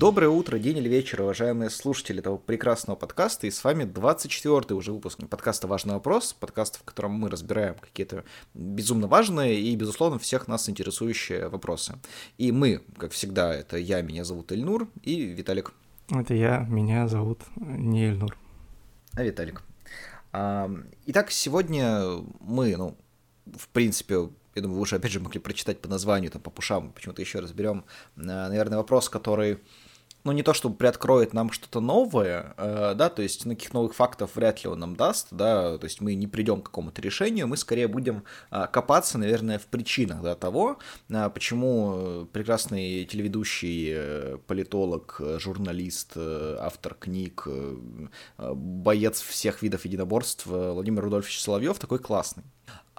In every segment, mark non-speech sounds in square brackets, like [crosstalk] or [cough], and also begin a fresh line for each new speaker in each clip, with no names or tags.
Доброе утро, день или вечер, уважаемые слушатели этого прекрасного подкаста. И с вами 24-й уже выпуск подкаста «Важный вопрос», подкаста, в котором мы разбираем какие-то безумно важные и, безусловно, всех нас интересующие вопросы. И мы, как всегда, это я, меня зовут Эльнур, и Виталик.
Это я, меня зовут не Эльнур.
А Виталик. Итак, сегодня мы, ну, в принципе, я думаю, вы уже, опять же, могли прочитать по названию, там, по пушам, почему-то еще разберем, э, наверное, вопрос, который ну, не то, чтобы приоткроет нам что-то новое, э, да, то есть никаких новых фактов вряд ли он нам даст, да, то есть мы не придем к какому-то решению, мы скорее будем э, копаться, наверное, в причинах, да, того, э, почему прекрасный телеведущий, э, политолог, журналист, э, автор книг, э, боец всех видов единоборств Владимир Рудольфович Соловьев такой классный.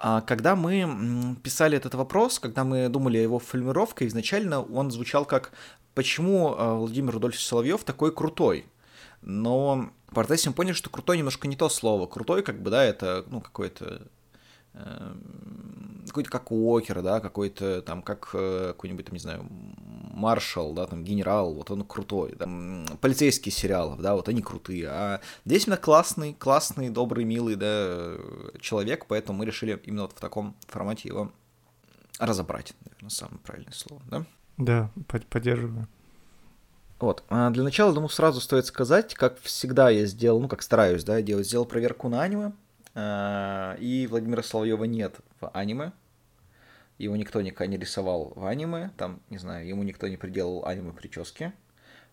А когда мы писали этот вопрос, когда мы думали о его формировке, изначально он звучал как «Почему а, Владимир Рудольфович Соловьев такой крутой?» Но в процессе мы поняли, что крутой немножко не то слово. Крутой, как бы, да, это, ну, какой-то Эм, какой-то как Уокер, да, какой-то там, как э, какой-нибудь, там, не знаю, маршал, да, там, генерал, вот он крутой, да, полицейские сериалов, да, вот они крутые, а здесь именно классный, классный, добрый, милый, да, человек, поэтому мы решили именно вот в таком формате его разобрать, наверное, самое правильное слово, да?
Да, поддерживаю.
Вот. А для начала, думаю, сразу стоит сказать, как всегда я сделал, ну, как стараюсь, да, делать, сделал проверку на аниме, Э, и Владимира Соловьева нет в аниме. Его никто никогда не рисовал в аниме. Там, не знаю, ему никто не приделал аниме прически.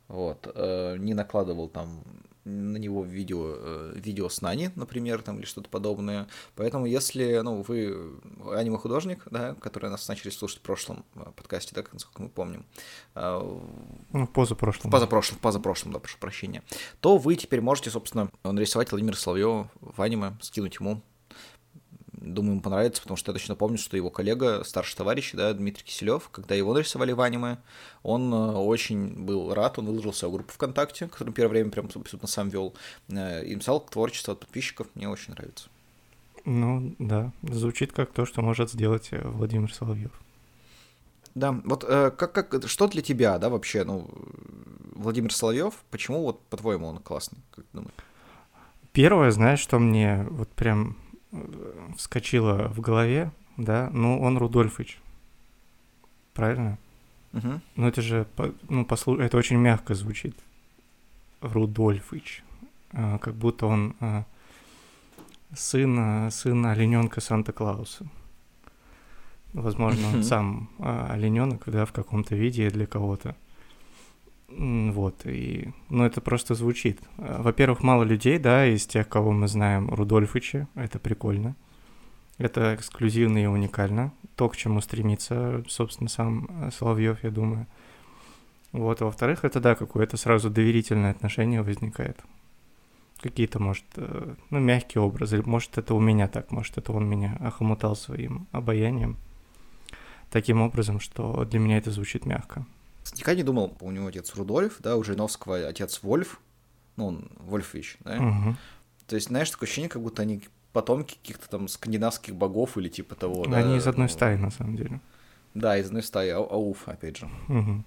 Вот. Э, не накладывал там на него видео, э, видео с Нани, например, там, или что-то подобное. Поэтому, если, ну, вы аниме-художник, да, который нас начали слушать в прошлом э, подкасте, да, насколько мы помним.
Э, ну, в позапрошлом.
В позапрошлом, в позапрошлом, да, прошу прощения. То вы теперь можете, собственно, нарисовать Владимира Соловьева в аниме, скинуть ему Думаю, ему понравится, потому что я точно помню, что его коллега, старший товарищ, да, Дмитрий Киселев, когда его нарисовали в аниме, он э, очень был рад, он выложился в группу ВКонтакте, которую первое время прям абсолютно сам вел, э, и написал творчество от подписчиков, мне очень нравится.
Ну, да, звучит как то, что может сделать э, Владимир Соловьев.
Да, вот э, как, как, что для тебя, да, вообще, ну, Владимир Соловьев, почему вот, по-твоему, он классный, как думаешь?
Первое, знаешь, что мне вот прям вскочило в голове, да, ну, он Рудольфыч. Правильно?
Угу.
Ну, это же, ну, послу... это очень мягко звучит. Рудольфыч. А, как будто он а, сын, сын олененка Санта-Клауса. Возможно, он сам а, олененок, да, в каком-то виде для кого-то. Вот, и, ну, это просто звучит. Во-первых, мало людей, да, из тех, кого мы знаем, Рудольфыча, это прикольно. Это эксклюзивно и уникально. То, к чему стремится, собственно, сам э, Соловьев, я думаю. Вот, а во-вторых, это, да, какое-то сразу доверительное отношение возникает. Какие-то, может, э, ну, мягкие образы. Может, это у меня так, может, это он меня охомутал своим обаянием. Таким образом, что для меня это звучит мягко.
Никогда не думал, у него отец Рудольф, да, у Жириновского отец Вольф, ну, он Вольфович, да.
Угу.
То есть, знаешь, такое ощущение, как будто они потомки каких-то там скандинавских богов или типа того. Они
да, из одной ну, стаи, на самом деле.
Да, из одной стаи, ау ауф, опять же.
Угу.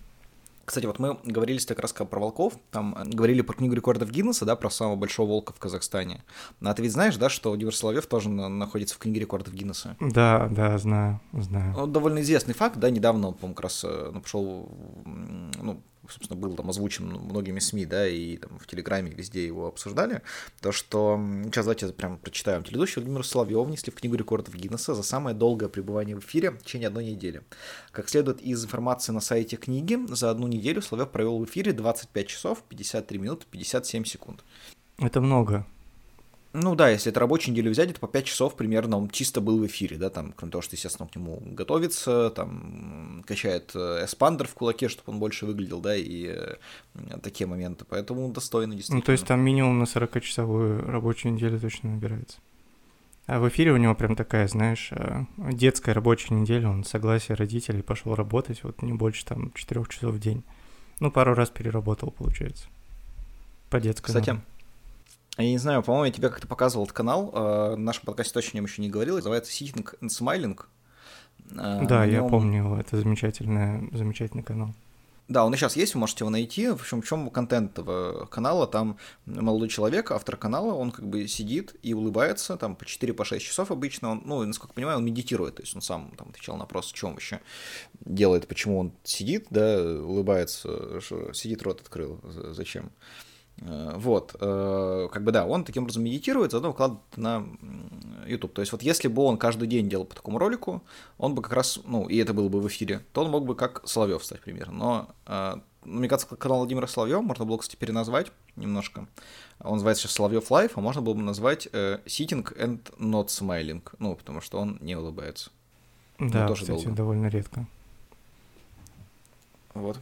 Кстати, вот мы говорили как раз про волков, там э, говорили про книгу рекордов Гиннесса, да, про самого большого волка в Казахстане. А ты ведь знаешь, да, что Владимир Соловьев тоже находится в книге рекордов Гиннесса?
Да, да, знаю, знаю.
Ну, довольно известный факт, да, недавно по-моему, как раз э, ну, пошел, ну, собственно, был там озвучен многими СМИ, да, и там в Телеграме везде его обсуждали, то, что, сейчас давайте прям прочитаю, телеведущий Владимир Соловьев внесли в книгу рекордов Гиннесса за самое долгое пребывание в эфире в течение одной недели. Как следует из информации на сайте книги, за одну неделю Соловьев провел в эфире 25 часов, 53 минуты, 57 секунд.
Это много.
Ну да, если это рабочую неделю взять, это по 5 часов примерно он чисто был в эфире, да, там, кроме того, что, естественно, он к нему готовится, там, качает э, эспандер в кулаке, чтобы он больше выглядел, да, и э, такие моменты, поэтому достойно действительно.
Ну, то есть там минимум на 40-часовую рабочую неделю точно набирается. А в эфире у него прям такая, знаешь, э, детская рабочая неделя, он согласие родителей пошел работать, вот не больше там 4 часов в день. Ну, пару раз переработал, получается. По детскому.
Кстати, я не знаю, по-моему, я тебе как-то показывал этот канал. Э, в нашем подкасте точно о нем еще не говорил. Называется Sitting and Smiling.
Да, я помню, это замечательный, замечательный канал.
Да, он и сейчас есть, вы можете его найти. В общем, в чем контент этого канала? Там молодой человек, автор канала, он как бы сидит и улыбается, там по 4-6 по часов обычно. Он, ну, насколько я понимаю, он медитирует, то есть он сам там отвечал на вопрос, он вообще делает, почему он сидит, да, улыбается, сидит, рот открыл, зачем. Э, вот, э, как бы да, он таким образом медитирует, заодно выкладывает на YouTube. То есть вот если бы он каждый день делал по такому ролику, он бы как раз, ну, и это было бы в эфире, то он мог бы как Соловьев стать примерно. Но, э, мне кажется, канал Владимира Соловьева можно было, кстати, переназвать немножко. Он называется сейчас Соловьев Live, а можно было бы назвать Sitting and Not Smiling, ну, потому что он не улыбается.
Да, тоже кстати, долго. довольно редко.
Вот.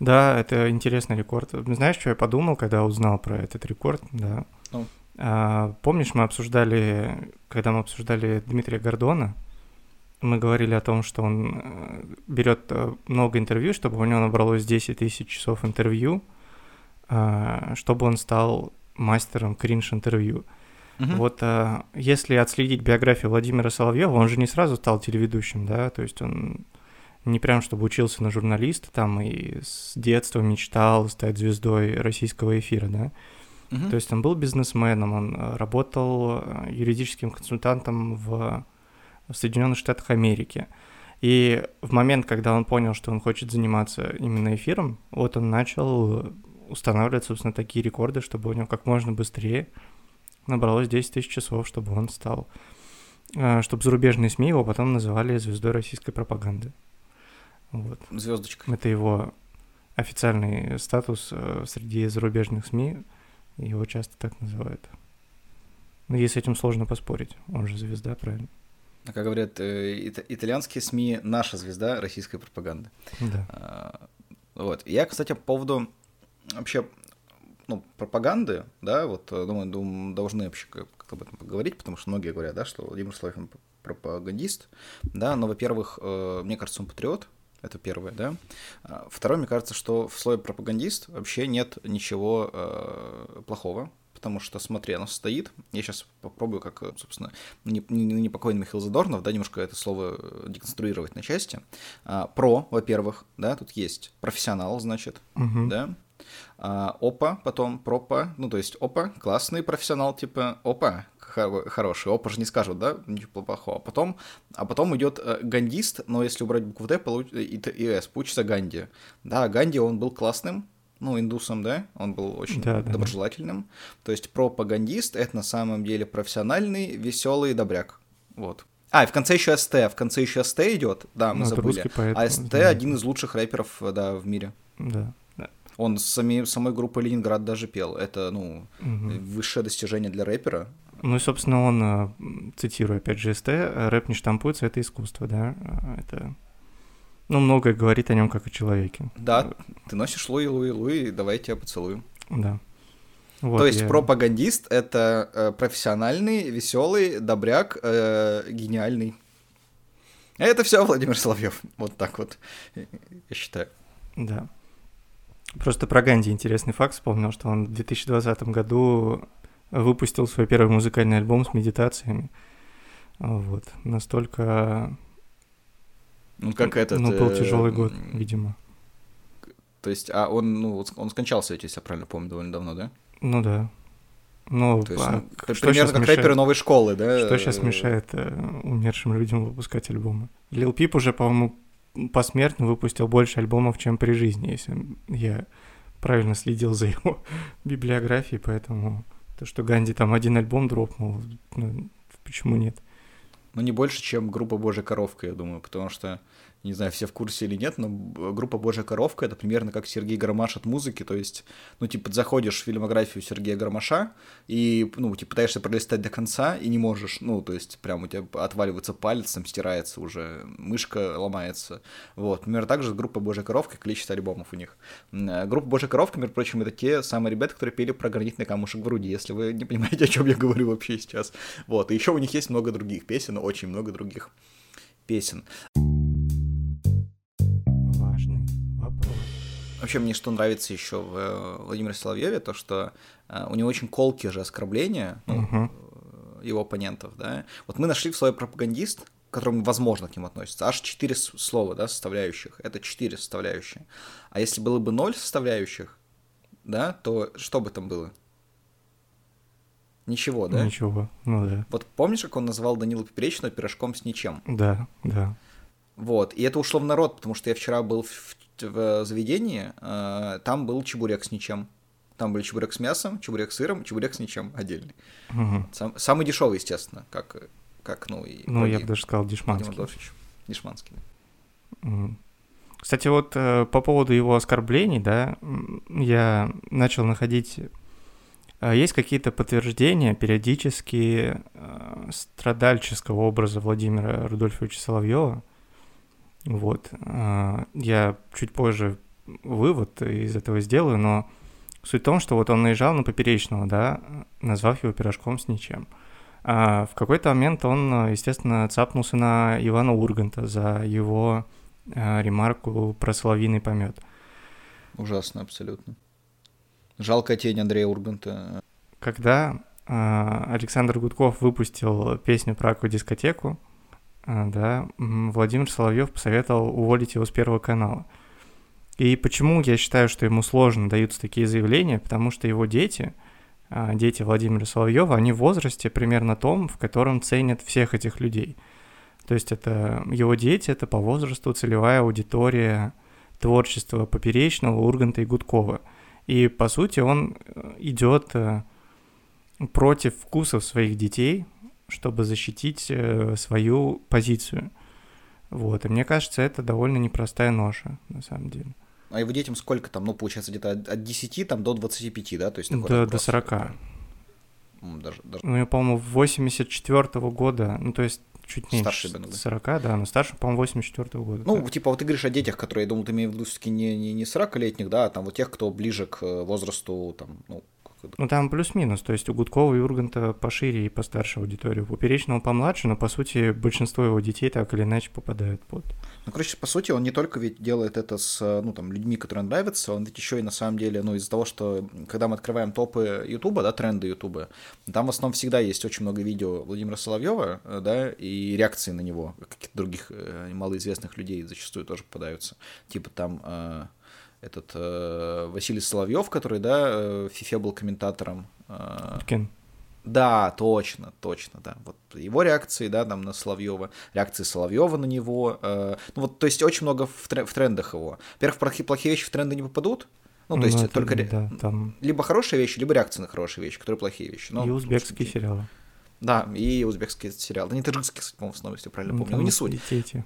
Да, это интересный рекорд. Знаешь, что я подумал, когда узнал про этот рекорд? Да.
Ну.
А, помнишь, мы обсуждали, когда мы обсуждали Дмитрия Гордона, мы говорили о том, что он э, берет э, много интервью, чтобы у него набралось 10 тысяч часов интервью, а, чтобы он стал мастером кринж-интервью. Угу. Вот а, если отследить биографию Владимира Соловьева, он же не сразу стал телеведущим, да, то есть он не прям чтобы учился на журналиста там и с детства мечтал стать звездой российского эфира, да. Uh-huh. То есть он был бизнесменом, он э, работал э, юридическим консультантом в, в Соединенных Штатах Америки. И в момент, когда он понял, что он хочет заниматься именно эфиром, вот он начал устанавливать, собственно, такие рекорды, чтобы у него как можно быстрее набралось 10 тысяч часов, чтобы он стал, э, чтобы зарубежные СМИ его потом называли звездой российской пропаганды. Вот.
Звездочка.
Это его официальный статус э, среди зарубежных СМИ. Его часто так называют. Но ей с этим сложно поспорить. Он же звезда, правильно?
А как говорят, э, итальянские СМИ наша звезда российской пропаганды.
Да.
А, вот. Я, кстати, по поводу вообще ну, пропаганды, да, вот, э, думаю, думаю должны вообще как-то об этом поговорить, потому что многие говорят, да, что Владимир Славин пропагандист, да, но, во-первых, мне кажется, он патриот, это первое, да. А, второе, мне кажется, что в слове пропагандист вообще нет ничего э, плохого, потому что, смотри, оно стоит. Я сейчас попробую, как, собственно, непокойный Михаил Задорнов, да, немножко это слово э, деконструировать на части. А, про, во-первых, да, тут есть профессионал, значит,
угу.
да. А, опа, потом пропа, ну, то есть опа, классный профессионал, типа, опа, хороший. Опа же не скажут, да, ничего плохого. А потом, а потом идет э, гандист, но если убрать букву Д получ... и, и С, получится Ганди. Да, Ганди, он был классным, ну, индусом, да, он был очень да, доброжелательным. Да. То есть пропагандист — это на самом деле профессиональный, веселый добряк. Вот. А, и в конце еще СТ, в конце еще СТ идет, да, мы ну, забыли. А СТ да. один из лучших рэперов, да, в мире.
Да.
Он с сами, самой группой Ленинград даже пел. Это, ну, угу. высшее достижение для рэпера.
Ну и, собственно, он, э, цитирую опять же СТ, рэп не штампуется, это искусство, да, это... Ну, многое говорит о нем как о человеке.
Да, ты носишь Луи, Луи, Луи, давай я тебя поцелую.
Да.
Вот, То есть я... пропагандист — это э, профессиональный, веселый, добряк, э, гениальный. Это все Владимир Соловьев. Вот так вот, я считаю.
Да. Просто про Ганди интересный факт вспомнил, что он в 2020 году выпустил свой первый музыкальный альбом с медитациями. Вот. Настолько...
Ну, как этот...
Ну, был тяжелый год, видимо.
То есть, а он, ну, он скончался, если я правильно помню, довольно давно, да?
Ну да. Ну,
То есть, а, ну, что примерно как мешает? рэперы новой школы, да?
Что сейчас мешает э, умершим людям выпускать альбомы? Лил Пип уже, по-моему, посмертно выпустил больше альбомов, чем при жизни, если я правильно следил за его [laughs] библиографией, поэтому то, что Ганди там один альбом дропнул, ну, почему нет?
Ну, не больше, чем группа Божья коровка, я думаю, потому что не знаю, все в курсе или нет, но группа «Божья коровка» — это примерно как Сергей Гармаш от музыки, то есть, ну, типа, заходишь в фильмографию Сергея Гармаша и, ну, типа, пытаешься пролистать до конца и не можешь, ну, то есть, прям у тебя отваливается палец, там стирается уже, мышка ломается, вот. Примерно так же группа «Божья коровка», количество альбомов у них. Э, группа «Божья коровка», между прочим, это те самые ребята, которые пели про гранитный камушек в груди, если вы не понимаете, о чем я говорю вообще сейчас. Вот, и еще у них есть много других песен, очень много других песен. Вообще мне что нравится еще в э, Владимире Соловьеве, то что э, у него очень колкие же оскорбления ну,
угу.
его оппонентов, да. Вот мы нашли в слове пропагандист которым, возможно, к ним относятся. Аж четыре слова, да, составляющих. Это четыре составляющие. А если было бы ноль составляющих, да, то что бы там было? Ничего, да?
Ничего, ну да.
Вот помнишь, как он назвал Данила Поперечного пирожком с ничем?
Да, да.
Вот, и это ушло в народ, потому что я вчера был в, в заведении, э, там был чебурек с ничем. Там были чебурек с мясом, чебурек с сыром, чебурек с ничем отдельный. Угу. Сам, самый дешевый, естественно, как, как ну и...
Ну, я бы даже сказал дешманский.
Дешманский,
да. Угу. Кстати, вот э, по поводу его оскорблений, да, я начал находить а есть какие-то подтверждения периодически э, страдальческого образа Владимира Рудольфовича Соловьева. Вот. Э, я чуть позже вывод из этого сделаю, но суть в том, что вот он наезжал на Поперечного, да, назвав его пирожком с ничем. А в какой-то момент он, естественно, цапнулся на Ивана Урганта за его э, ремарку про соловьиный помет.
Ужасно, абсолютно. Жалкая тень Андрея Урганта.
Когда э, Александр Гудков выпустил песню про аквадискотеку, да, Владимир Соловьев посоветовал уволить его с Первого канала. И почему я считаю, что ему сложно даются такие заявления? Потому что его дети, э, дети Владимира Соловьева, они в возрасте примерно том, в котором ценят всех этих людей. То есть это его дети, это по возрасту целевая аудитория творчества Поперечного, Урганта и Гудкова – и, по сути, он э, идет э, против вкусов своих детей, чтобы защитить э, свою позицию. Вот, и мне кажется, это довольно непростая ноша, на самом деле.
А его детям сколько там, ну, получается, где-то от 10 там, до 25, да? То есть
до, до 40. Даже, даже... Ну, я, по-моему, 84 -го года, ну, то есть чуть меньше старше, 40, да, но старше, по-моему, 84 -го года.
Ну, так. типа, вот ты говоришь о детях, которые, я думаю, ты имеешь в виду все-таки не, не, не 40-летних, да, а там вот тех, кто ближе к э, возрасту, там, ну,
ну, там плюс-минус, то есть у Гудкова и Урганта пошире и постарше аудиторию, у Поперечного помладше, но, по сути, большинство его детей так или иначе попадают под.
Ну, короче, по сути, он не только ведь делает это с, ну, там, людьми, которые нравятся, он ведь еще и на самом деле, ну, из-за того, что, когда мы открываем топы Ютуба, да, тренды Ютуба, там в основном всегда есть очень много видео Владимира Соловьева, э, да, и реакции на него, каких-то других э, малоизвестных людей зачастую тоже попадаются. Типа там э, этот э, Василий Соловьев, который, да, э, в ФИФЕ был комментатором. Э,
Кен.
Да, точно, точно, да. Вот его реакции, да, там на Соловьева, реакции Соловьева на него. Э, ну вот, то есть очень много в, трен- в трендах его. Во-первых, плохие, плохие вещи в тренды не попадут. Ну, то ну, есть это, только да, там... либо хорошие вещи, либо реакции на хорошие вещи, которые плохие вещи.
Но, и узбекские сериалы.
Да, и узбекские сериалы. Да не таджикские, по-моему, в основном, если правильно ну, помню. Ну, не суть. Эти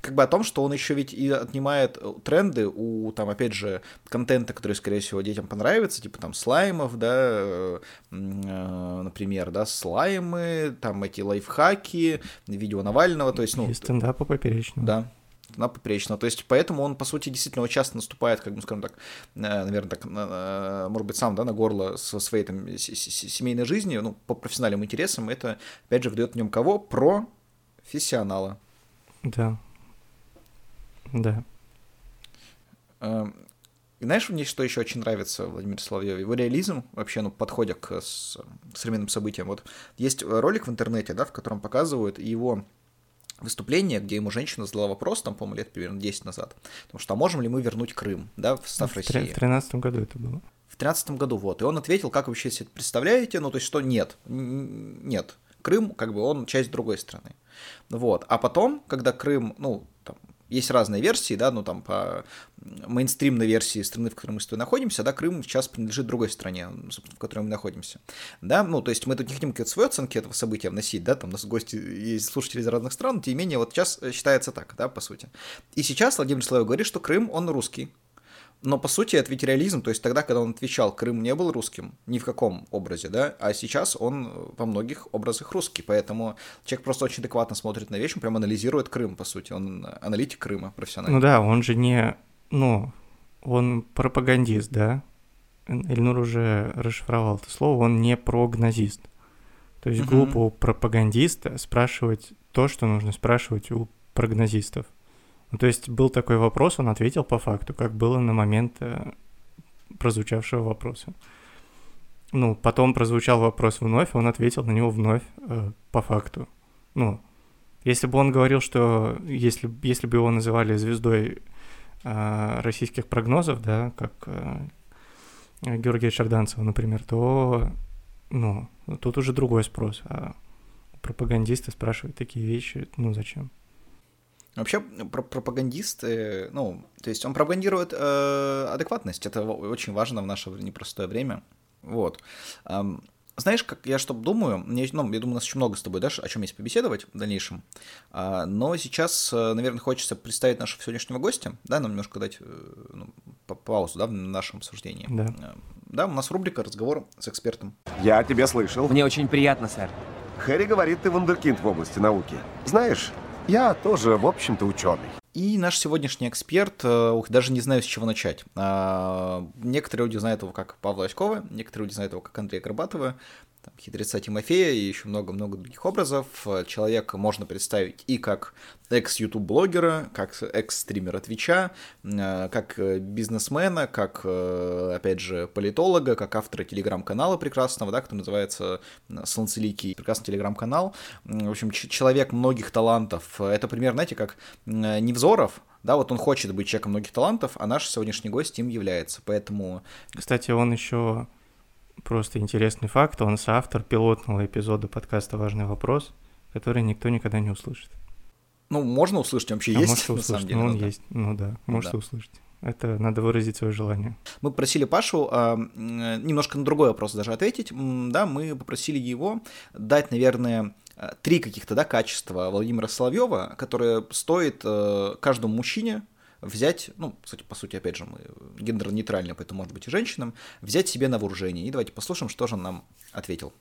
как бы о том, что он еще ведь и отнимает э, тренды у, там, опять же, контента, который, скорее всего, детям понравится, типа там слаймов, да, э, э, например, да, слаймы, там эти лайфхаки, видео Навального, то есть, ну...
И стендапа поперечного.
Да, на поперечного. То есть, поэтому он, по сути, действительно часто наступает, как бы, скажем так, наверное, так, может быть, сам, да, на горло со своей там семейной жизни, ну, по профессиональным интересам, это, опять же, вдает в нем кого? Профессионала.
Да, да.
Эм, знаешь, мне что еще очень нравится Владимир Соловьев? Его реализм вообще, ну, подходя к современным событиям. Вот есть ролик в интернете, да, в котором показывают его выступление, где ему женщина задала вопрос, там, по-моему, лет примерно 10 назад, потому что а можем ли мы вернуть Крым, да, в состав
в
России?
В 13 году это было.
В 13 году, вот. И он ответил, как вы вообще себе представляете, ну, то есть, что нет, нет. Крым, как бы, он часть другой страны. Вот. А потом, когда Крым, ну, есть разные версии, да, ну там по мейнстримной версии страны, в которой мы с тобой находимся, да, Крым сейчас принадлежит другой стране, в которой мы находимся, да, ну, то есть мы тут не хотим какие-то свои оценки этого события вносить, да, там у нас гости есть слушатели из разных стран, тем не менее вот сейчас считается так, да, по сути. И сейчас Владимир Славов говорит, что Крым, он русский, но по сути это ведь реализм, то есть тогда, когда он отвечал, Крым не был русским, ни в каком образе, да, а сейчас он во многих образах русский, поэтому человек просто очень адекватно смотрит на вещь, он прям анализирует Крым, по сути, он аналитик Крыма профессиональный.
Ну да, он же не, ну, он пропагандист, да, Эльнур уже расшифровал это слово, он не прогнозист. То есть глупо у пропагандиста спрашивать то, что нужно спрашивать у прогнозистов. Ну, то есть был такой вопрос, он ответил по факту, как было на момент э, прозвучавшего вопроса. Ну, потом прозвучал вопрос вновь, он ответил на него вновь э, по факту. Ну, Если бы он говорил, что если, если бы его называли звездой э, российских прогнозов, да, как э, Георгия Шарданцева, например, то ну, тут уже другой спрос. А пропагандисты спрашивают такие вещи, ну зачем?
Вообще, про пропагандисты, ну, то есть он пропагандирует э, адекватность, это очень важно в наше непростое время. Вот. Um, знаешь, как я что думаю, мне, ну, я думаю, у нас еще много с тобой, да, о чем есть побеседовать в дальнейшем, а, но сейчас, э, наверное, хочется представить нашего сегодняшнего гостя, да, нам немножко дать э, ну, паузу, да, в нашем обсуждении.
Да.
Э, да, у нас рубрика «Разговор с экспертом».
Я тебя слышал.
Мне очень приятно, сэр.
Хэри говорит, ты вундеркинд в области науки. Знаешь, я тоже, в общем-то, ученый.
И наш сегодняшний эксперт, ух, даже не знаю, с чего начать. А, некоторые люди знают его как Павла Оськова, некоторые люди знают его как Андрея Горбатова, там, хитреца Тимофея и еще много-много других образов. Человека можно представить и как экс-ютуб-блогера, как экс-стримера Твича, э, как бизнесмена, как, э, опять же, политолога, как автора телеграм-канала прекрасного, да, который называется Солнцеликий, прекрасный телеграм-канал. В общем, человек многих талантов. Это пример, знаете, как Невзоров, да, вот он хочет быть человеком многих талантов, а наш сегодняшний гость им является, поэтому...
Кстати, он еще просто интересный факт, он соавтор пилотного эпизода подкаста «Важный вопрос», который никто никогда не услышит.
Ну, можно услышать, вообще а есть,
можете услышать, на самом деле. Ну, он да. есть, ну да, можете да. услышать. Это надо выразить свое желание.
Мы попросили Пашу э, немножко на другой вопрос даже ответить. Да, мы попросили его дать, наверное, три каких-то да, качества Владимира Соловьева, которые стоит э, каждому мужчине взять, ну, кстати, по сути, опять же, мы гендерно-нейтральны, поэтому, может быть, и женщинам, взять себе на вооружение. И давайте послушаем, что же он нам ответил.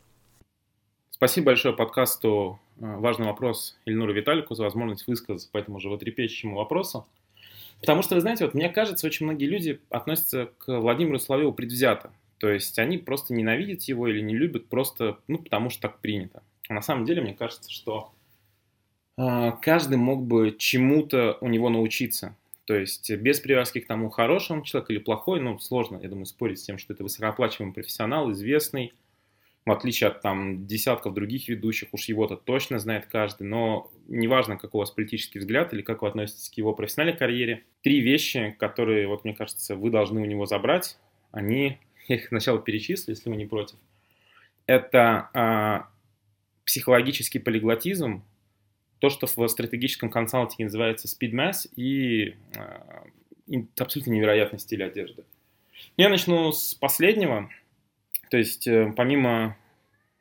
Спасибо большое подкасту э, «Важный вопрос» Ильнуру Виталику за возможность высказаться по этому животрепещущему вопросу. Потому что, вы знаете, вот мне кажется, очень многие люди относятся к Владимиру Соловьеву предвзято. То есть они просто ненавидят его или не любят просто, ну, потому что так принято. А на самом деле, мне кажется, что э, каждый мог бы чему-то у него научиться. То есть без привязки к тому, хороший он человек или плохой, ну, сложно, я думаю, спорить с тем, что это высокооплачиваемый профессионал, известный, в отличие от там десятков других ведущих, уж его-то точно знает каждый, но неважно, какой у вас политический взгляд или как вы относитесь к его профессиональной карьере, три вещи, которые, вот мне кажется, вы должны у него забрать, они, я их сначала перечислю, если вы не против, это а, психологический полиглотизм, то, что в стратегическом консалтинге называется speed mass и э, абсолютно невероятный стиль одежды. Я начну с последнего. То есть, э, помимо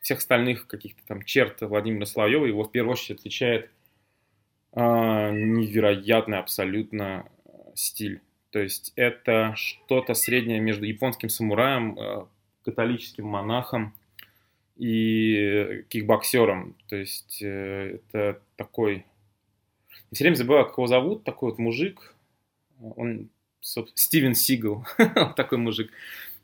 всех остальных каких-то там черт Владимира Соловьева, его в первую очередь отличает э, невероятный абсолютно э, стиль. То есть это что-то среднее между японским самураем, э, католическим монахом, и кикбоксером. То есть э, это такой... Я все время забываю, как его зовут, такой вот мужик. Он, Стивен Сигл, [laughs] такой мужик.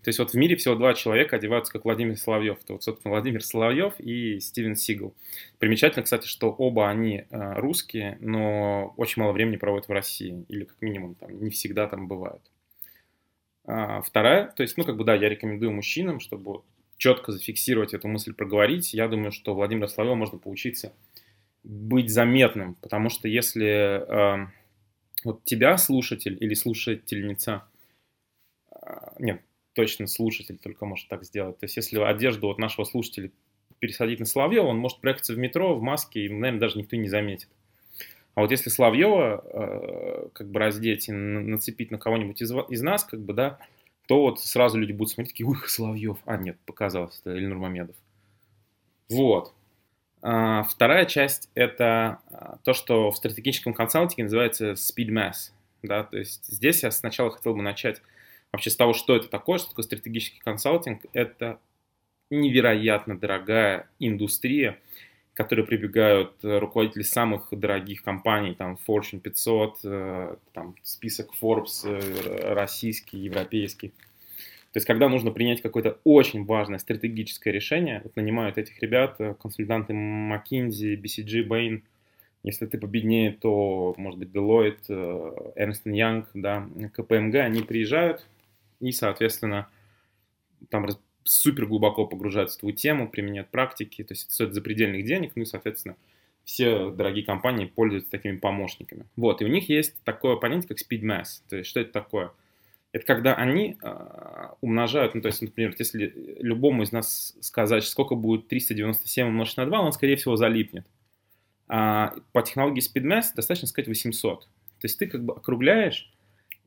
То есть вот в мире всего два человека одеваются как Владимир Соловьев. Это вот, собственно, Владимир Соловьев и Стивен Сигл. Примечательно, кстати, что оба они э, русские, но очень мало времени проводят в России. Или как минимум там не всегда там бывают. А, вторая, то есть, ну, как бы, да, я рекомендую мужчинам, чтобы четко зафиксировать эту мысль, проговорить, я думаю, что Владимира Соловьева можно поучиться быть заметным, потому что если э, вот тебя слушатель или слушательница, э, нет, точно слушатель только может так сделать, то есть если одежду вот нашего слушателя пересадить на Соловьева, он может проехаться в метро в маске, и, наверное, даже никто не заметит. А вот если Соловьева э, как бы раздеть и нацепить на кого-нибудь из, из нас, как бы, да, то вот сразу люди будут смотреть, такие, ух, Соловьев. А, нет, показалось, это Ильнур Мамедов. Вот. А, вторая часть – это а, то, что в стратегическом консалтинге называется speed mass. Да? То есть здесь я сначала хотел бы начать вообще с того, что это такое, что такое стратегический консалтинг. Это невероятно дорогая индустрия – которые прибегают э, руководители самых дорогих компаний, там Fortune 500, э, там список Forbes э, российский, европейский. То есть, когда нужно принять какое-то очень важное стратегическое решение, вот нанимают этих ребят, консультанты McKinsey, BCG, Bain, если ты победнее, то, может быть, Deloitte, Ernst Young, да, КПМГ, они приезжают и, соответственно, там супер глубоко погружаются в твою тему, применяют практики, то есть это стоит запредельных денег, ну и, соответственно, все дорогие компании пользуются такими помощниками. Вот, и у них есть такое понятие, как speed mass. То есть, что это такое? Это когда они э, умножают, ну, то есть, например, если любому из нас сказать, сколько будет 397 умножить на 2, он, скорее всего, залипнет. А по технологии SpeedMass достаточно сказать 800. То есть ты как бы округляешь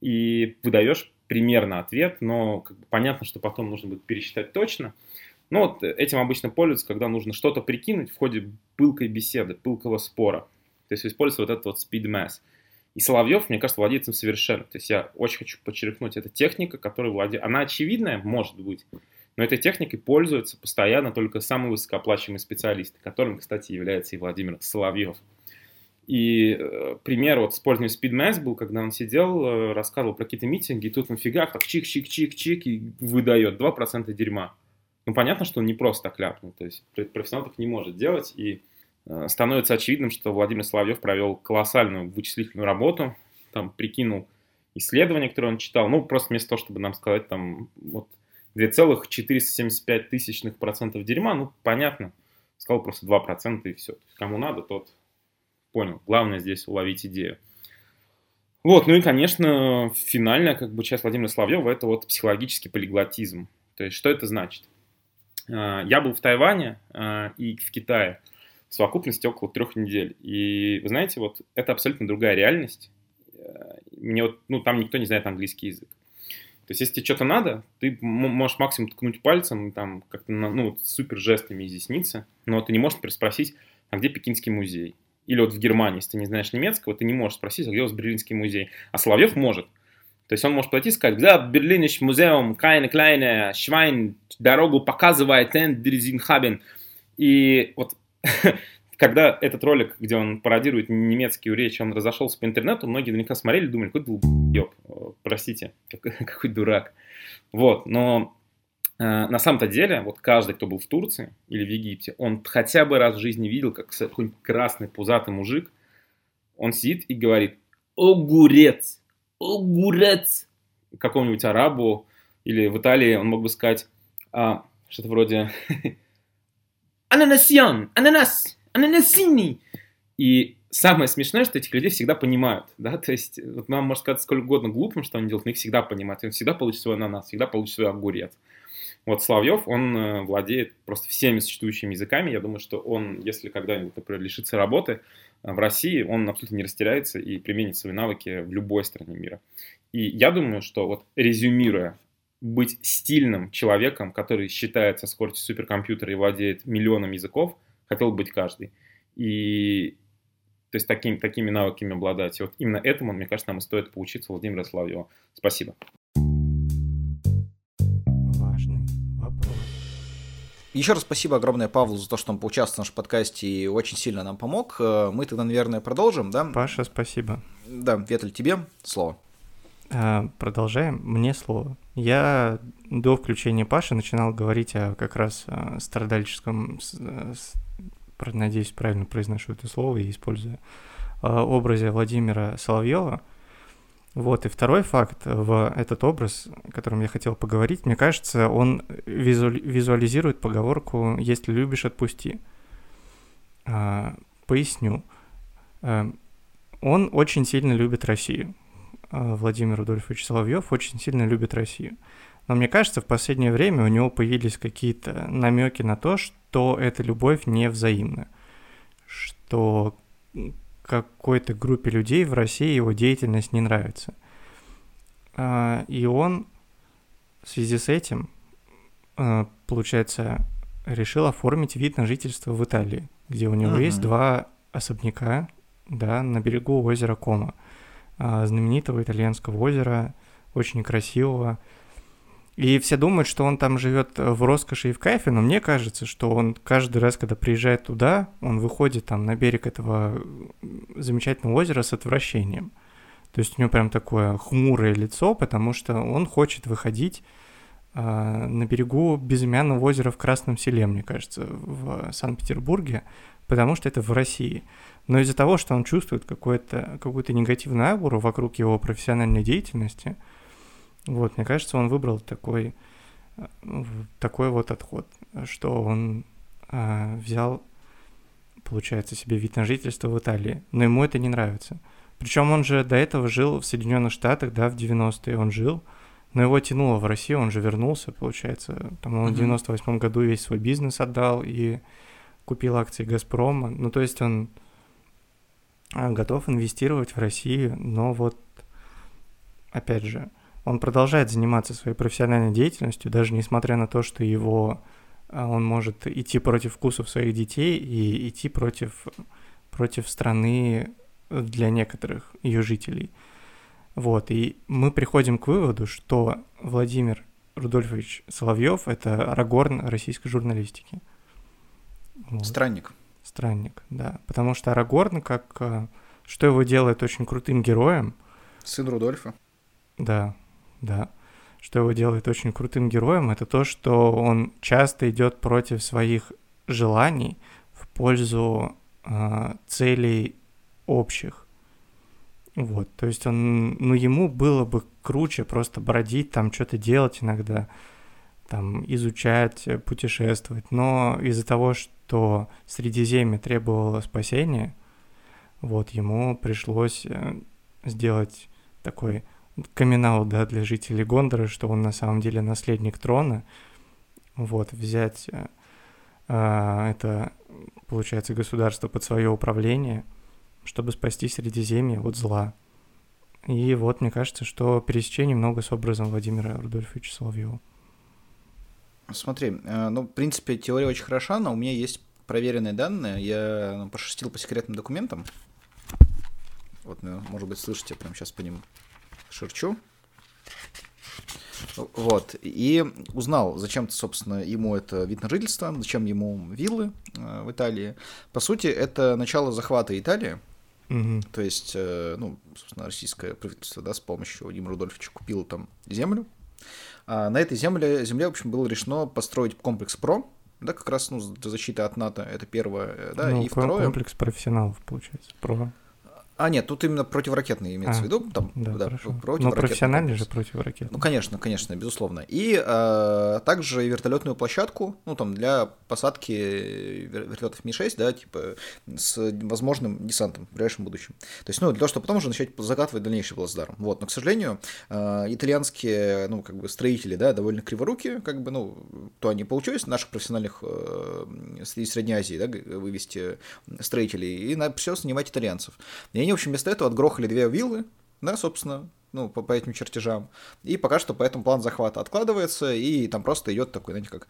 и выдаешь примерно ответ, но как бы понятно, что потом нужно будет пересчитать точно. Но вот этим обычно пользуются, когда нужно что-то прикинуть в ходе пылкой беседы, пылкого спора. То есть используется вот этот вот speed mass. И Соловьев, мне кажется, владеет им совершенно. То есть я очень хочу подчеркнуть, это техника, которая владеет... Она очевидная, может быть, но этой техникой пользуются постоянно только самые высокооплачиваемые специалисты, которым, кстати, является и Владимир Соловьев. И э, пример вот использования SpeedMass был, когда он сидел, э, рассказывал про какие-то митинги, и тут на фигах так чик-чик-чик-чик и выдает 2% дерьма. Ну, понятно, что он не просто так ляпнул, то есть профессионал так не может делать, и становится очевидным, что Владимир Соловьев провел колоссальную вычислительную работу, там прикинул исследования, которые он читал, ну, просто вместо того, чтобы нам сказать, там, вот, 2,475 тысячных процентов дерьма, ну, понятно, сказал просто 2% и все. Кому надо, тот понял. Главное здесь уловить идею. Вот, ну и, конечно, финальная как бы часть Владимира Соловьева – это вот психологический полиглотизм. То есть, что это значит? А, я был в Тайване а, и в Китае в совокупности около трех недель. И, вы знаете, вот это абсолютно другая реальность. Э, мне вот, ну, там никто не знает английский язык. То есть, если тебе что-то надо, ты можешь максимум ткнуть пальцем, там, как-то, ну, супер жестами изъясниться, но ты не можешь, например, спросить, а где Пекинский музей? Или вот в Германии, если ты не знаешь немецкого, ты не можешь спросить, а где у вас Берлинский музей? А Соловьев может. То есть он может подойти и сказать, да, Берлиниш музеум, keine kleine Schwein, дорогу показывает, Эндризинхабен. И вот [laughs] когда этот ролик, где он пародирует немецкие речи, он разошелся по интернету, многие наверняка смотрели и думали, какой долбоеб, простите, [laughs] какой, какой дурак. Вот, но э, на самом-то деле, вот каждый, кто был в Турции или в Египте, он хотя бы раз в жизни видел, как какой-нибудь красный пузатый мужик, он сидит и говорит «Огурец! Огурец!» какому-нибудь арабу, или в Италии он мог бы сказать а, что-то вроде [laughs] «Ананасьон! Ананас!» ананасини. И самое смешное, что этих людей всегда понимают, да, то есть вот нам может сказать сколько угодно глупым, что они делают, но их всегда понимают, он всегда получит свой ананас, всегда получит свой огурец. Вот Славьев, он э, владеет просто всеми существующими языками. Я думаю, что он, если когда-нибудь, например, лишится работы э, в России, он абсолютно не растеряется и применит свои навыки в любой стране мира. И я думаю, что вот резюмируя, быть стильным человеком, который считается со скоростью суперкомпьютера и владеет миллионом языков, хотел быть каждый. И то есть таким, такими навыками обладать. И вот именно этому, мне кажется, нам и стоит поучиться Владимира Славьева. Спасибо.
Важный вопрос.
Еще раз спасибо огромное Павлу за то, что он поучаствовал в нашем подкасте и очень сильно нам помог. Э, мы тогда, наверное, продолжим, да?
Паша, спасибо.
Да, Ветель, тебе слово.
А, продолжаем. Мне слово. Я до включения Паши начинал говорить о как раз о страдальческом надеюсь, правильно произношу это слово и использую, а, образе Владимира Соловьева. Вот, и второй факт в этот образ, о котором я хотел поговорить, мне кажется, он визуализирует поговорку «если любишь, отпусти». А, поясню. А, он очень сильно любит Россию. Владимир Рудольфович Соловьев очень сильно любит Россию. Но мне кажется, в последнее время у него появились какие-то намеки на то, что эта любовь не взаимна. Что какой-то группе людей в России его деятельность не нравится. А, и он в связи с этим, а, получается, решил оформить вид на жительство в Италии, где у него uh-huh. есть два особняка, да, на берегу озера Кома, знаменитого итальянского озера, очень красивого, и все думают, что он там живет в роскоши и в кайфе, но мне кажется, что он каждый раз, когда приезжает туда, он выходит там на берег этого замечательного озера с отвращением. То есть у него прям такое хмурое лицо, потому что он хочет выходить э, на берегу безымянного озера в Красном селе, мне кажется, в Санкт-Петербурге, потому что это в России. Но из-за того, что он чувствует какую-то негативную ауру вокруг его профессиональной деятельности – вот, мне кажется, он выбрал такой, такой вот отход, что он а, взял получается, себе вид на жительство в Италии, но ему это не нравится. Причем он же до этого жил в Соединенных Штатах, да, в 90-е он жил, но его тянуло в Россию, он же вернулся, получается. Там он mm-hmm. в 98 году весь свой бизнес отдал и купил акции Газпрома. Ну, то есть он готов инвестировать в Россию, но вот, опять же, он продолжает заниматься своей профессиональной деятельностью, даже несмотря на то, что его а, он может идти против вкусов своих детей и идти против, против страны для некоторых ее жителей. Вот, и мы приходим к выводу, что Владимир Рудольфович Соловьев это Арагорн российской журналистики.
Вот. Странник.
Странник, да. Потому что Арагорн, как а, что его делает очень крутым героем.
Сын Рудольфа.
Да, да. Что его делает очень крутым героем, это то, что он часто идет против своих желаний в пользу э, целей общих. Вот, то есть он, ну, ему было бы круче просто бродить, там что-то делать иногда, там, изучать, путешествовать, но из-за того, что Средиземье требовало спасения, вот, ему пришлось э, сделать такой камин да, для жителей Гондора, что он на самом деле наследник трона, вот, взять э, э, это, получается, государство под свое управление – чтобы спасти Средиземье от зла. И вот мне кажется, что пересечение много с образом Владимира Рудольфовича Соловьева.
Смотри, э, ну, в принципе, теория очень хороша, но у меня есть проверенные данные. Я ну, пошерстил по секретным документам. Вот, ну, может быть, слышите, я прямо сейчас по ним шерчу. Вот, и узнал, зачем, собственно, ему это вид на жительство, зачем ему виллы э, в Италии. По сути, это начало захвата Италии, Угу. То есть, э, ну, собственно, российское правительство, да, с помощью Владимира Рудольфовича купило там землю. А на этой земле, земле, в общем, было решено построить комплекс ПРО, да, как раз, ну, защита от НАТО, это первое, э, да, ну, и второе...
комплекс профессионалов, получается, ПРО.
А, нет, тут именно противоракетные имеется а, в виду. Там,
да, да Но профессиональный же противоракетный.
Ну, конечно, конечно, безусловно. И э, также вертолетную площадку, ну, там, для посадки вертолетов Ми-6, да, типа, с возможным десантом в ближайшем будущем. То есть, ну, для того, чтобы потом уже начать закатывать дальнейший плацдарм. Вот, но, к сожалению, э, итальянские, ну, как бы, строители, да, довольно криворуки, как бы, ну, то они получились наших профессиональных э, из Средней Азии, да, вывести строителей, и надо все снимать итальянцев. И они, в общем, вместо этого отгрохали две виллы, да, собственно, ну, по, по этим чертежам. И пока что поэтому план захвата откладывается, и там просто идет такой, знаете, как,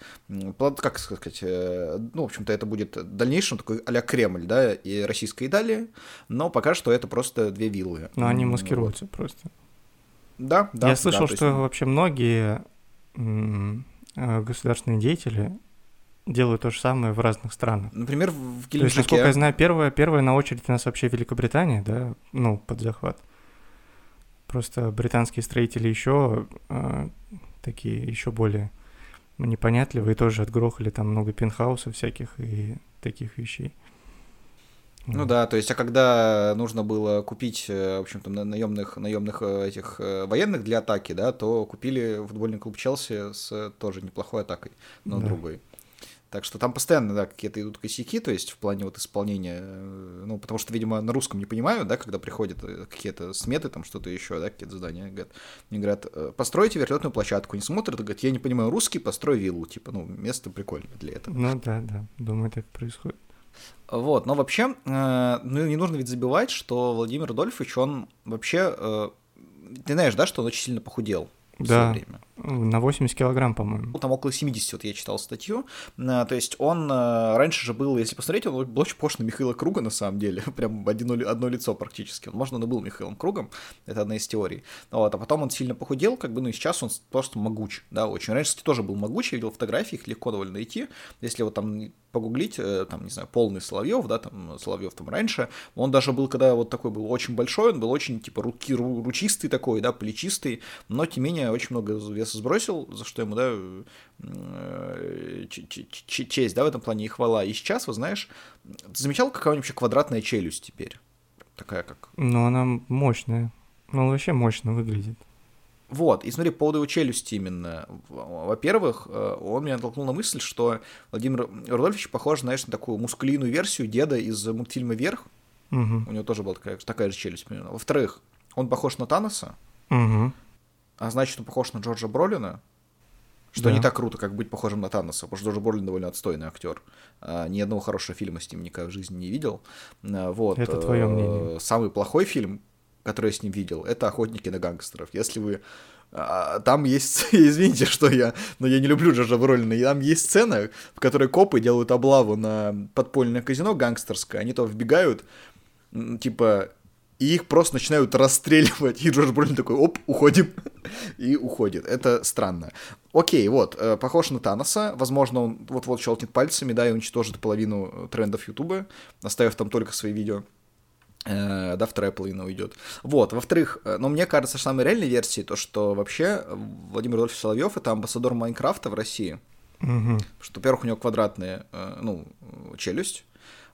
план, как сказать, э, ну, в общем-то, это будет дальнейшем такой а Кремль, да, и Российская Италия, но пока что это просто две виллы.
Но они маскируются вот. просто.
Да, да.
Я слышал, да, что есть... вообще многие э, государственные деятели делают то же самое в разных странах.
Например, в
Геленджике. То есть, насколько я знаю, первая, первая на очередь у нас вообще Великобритания, да, ну, под захват. Просто британские строители еще э, такие, еще более непонятливые, тоже отгрохали там много пентхаусов всяких и таких вещей.
Ну да, то есть, а когда нужно было купить, э, в общем-то, наемных, наемных э, этих э, военных для атаки, да, то купили футбольный клуб Челси с тоже неплохой атакой, но да. другой. Так что там постоянно, да, какие-то идут косяки, то есть в плане вот исполнения, э, ну, потому что, видимо, на русском не понимают, да, когда приходят э, какие-то сметы, там что-то еще, да, какие-то задания, говорят, они говорят, «Э, постройте вертолетную площадку, не смотрят, говорят, я не понимаю русский, построй виллу, типа, ну, место прикольное для этого.
Ну да, да, думаю, так происходит.
Вот, но вообще, ну, не нужно ведь забивать, что Владимир Рудольфович, он вообще, ты знаешь, да, что он очень сильно похудел
да, время. На 80 килограмм, по-моему.
Там около 70, вот я читал статью. А, то есть он а, раньше же был, если посмотреть, он был очень похож на Михаила Круга, на самом деле. [laughs] Прям одно, одно лицо практически. Возможно, он и был Михаилом Кругом. Это одна из теорий. Вот, а потом он сильно похудел, как бы, ну и сейчас он просто могуч, да, очень. Раньше, кстати, тоже был могуч, я видел фотографии, их легко довольно найти. Если вот там погуглить, э, там, не знаю, полный Соловьев, да, там, Соловьев там раньше, он даже был, когда вот такой был очень большой, он был очень, типа, руки, ручистый такой, да, плечистый, но, тем не менее, очень много веса сбросил, за что ему, да, э, честь, да, в этом плане и хвала. И сейчас, вот знаешь, замечал, какая у него вообще квадратная челюсть теперь? Такая как...
Ну, она мощная. Ну, вообще мощно выглядит.
Вот, и смотри, по поводу его челюсти именно. Во-первых, э, он меня натолкнул на мысль, что Владимир Рудольфович похож, знаешь, на такую мускулиную версию деда из мультфильма «Вверх».
Угу.
У него тоже была такая, такая же челюсть. Во-вторых, он похож на Таноса,
Угу.
А значит, он похож на Джорджа Бролина, что
Да.
не так круто, как быть похожим на Таноса, потому что Джордж Бролин довольно отстойный актер. А, ни одного хорошего фильма с ним никогда в жизни не видел. А, вот.
Это твое
э,
мнение.
Самый плохой фильм, который я с ним видел, это «Охотники на гангстеров». Если вы... а, Там есть, [laughs] извините, что я, но я не люблю Джорджа Бролина, и там есть сцена, в которой копы делают облаву на подпольное казино гангстерское, они то вбегают, типа, и их просто начинают расстреливать, [laughs] и Джордж Бролин такой, оп, уходим, и уходит. Это странно. Окей, вот, э, похож на Таноса, возможно, он вот-вот щелкнет пальцами, да, и уничтожит половину э, трендов Ютуба, оставив там только свои видео. Э, да, вторая половина уйдет. Вот, во-вторых, э, но мне кажется, что самой реальной версией то, что вообще э, Владимир Рудольфович Соловьев это амбассадор Майнкрафта в России.
Угу.
Что, во-первых, у него квадратная, э, ну, челюсть.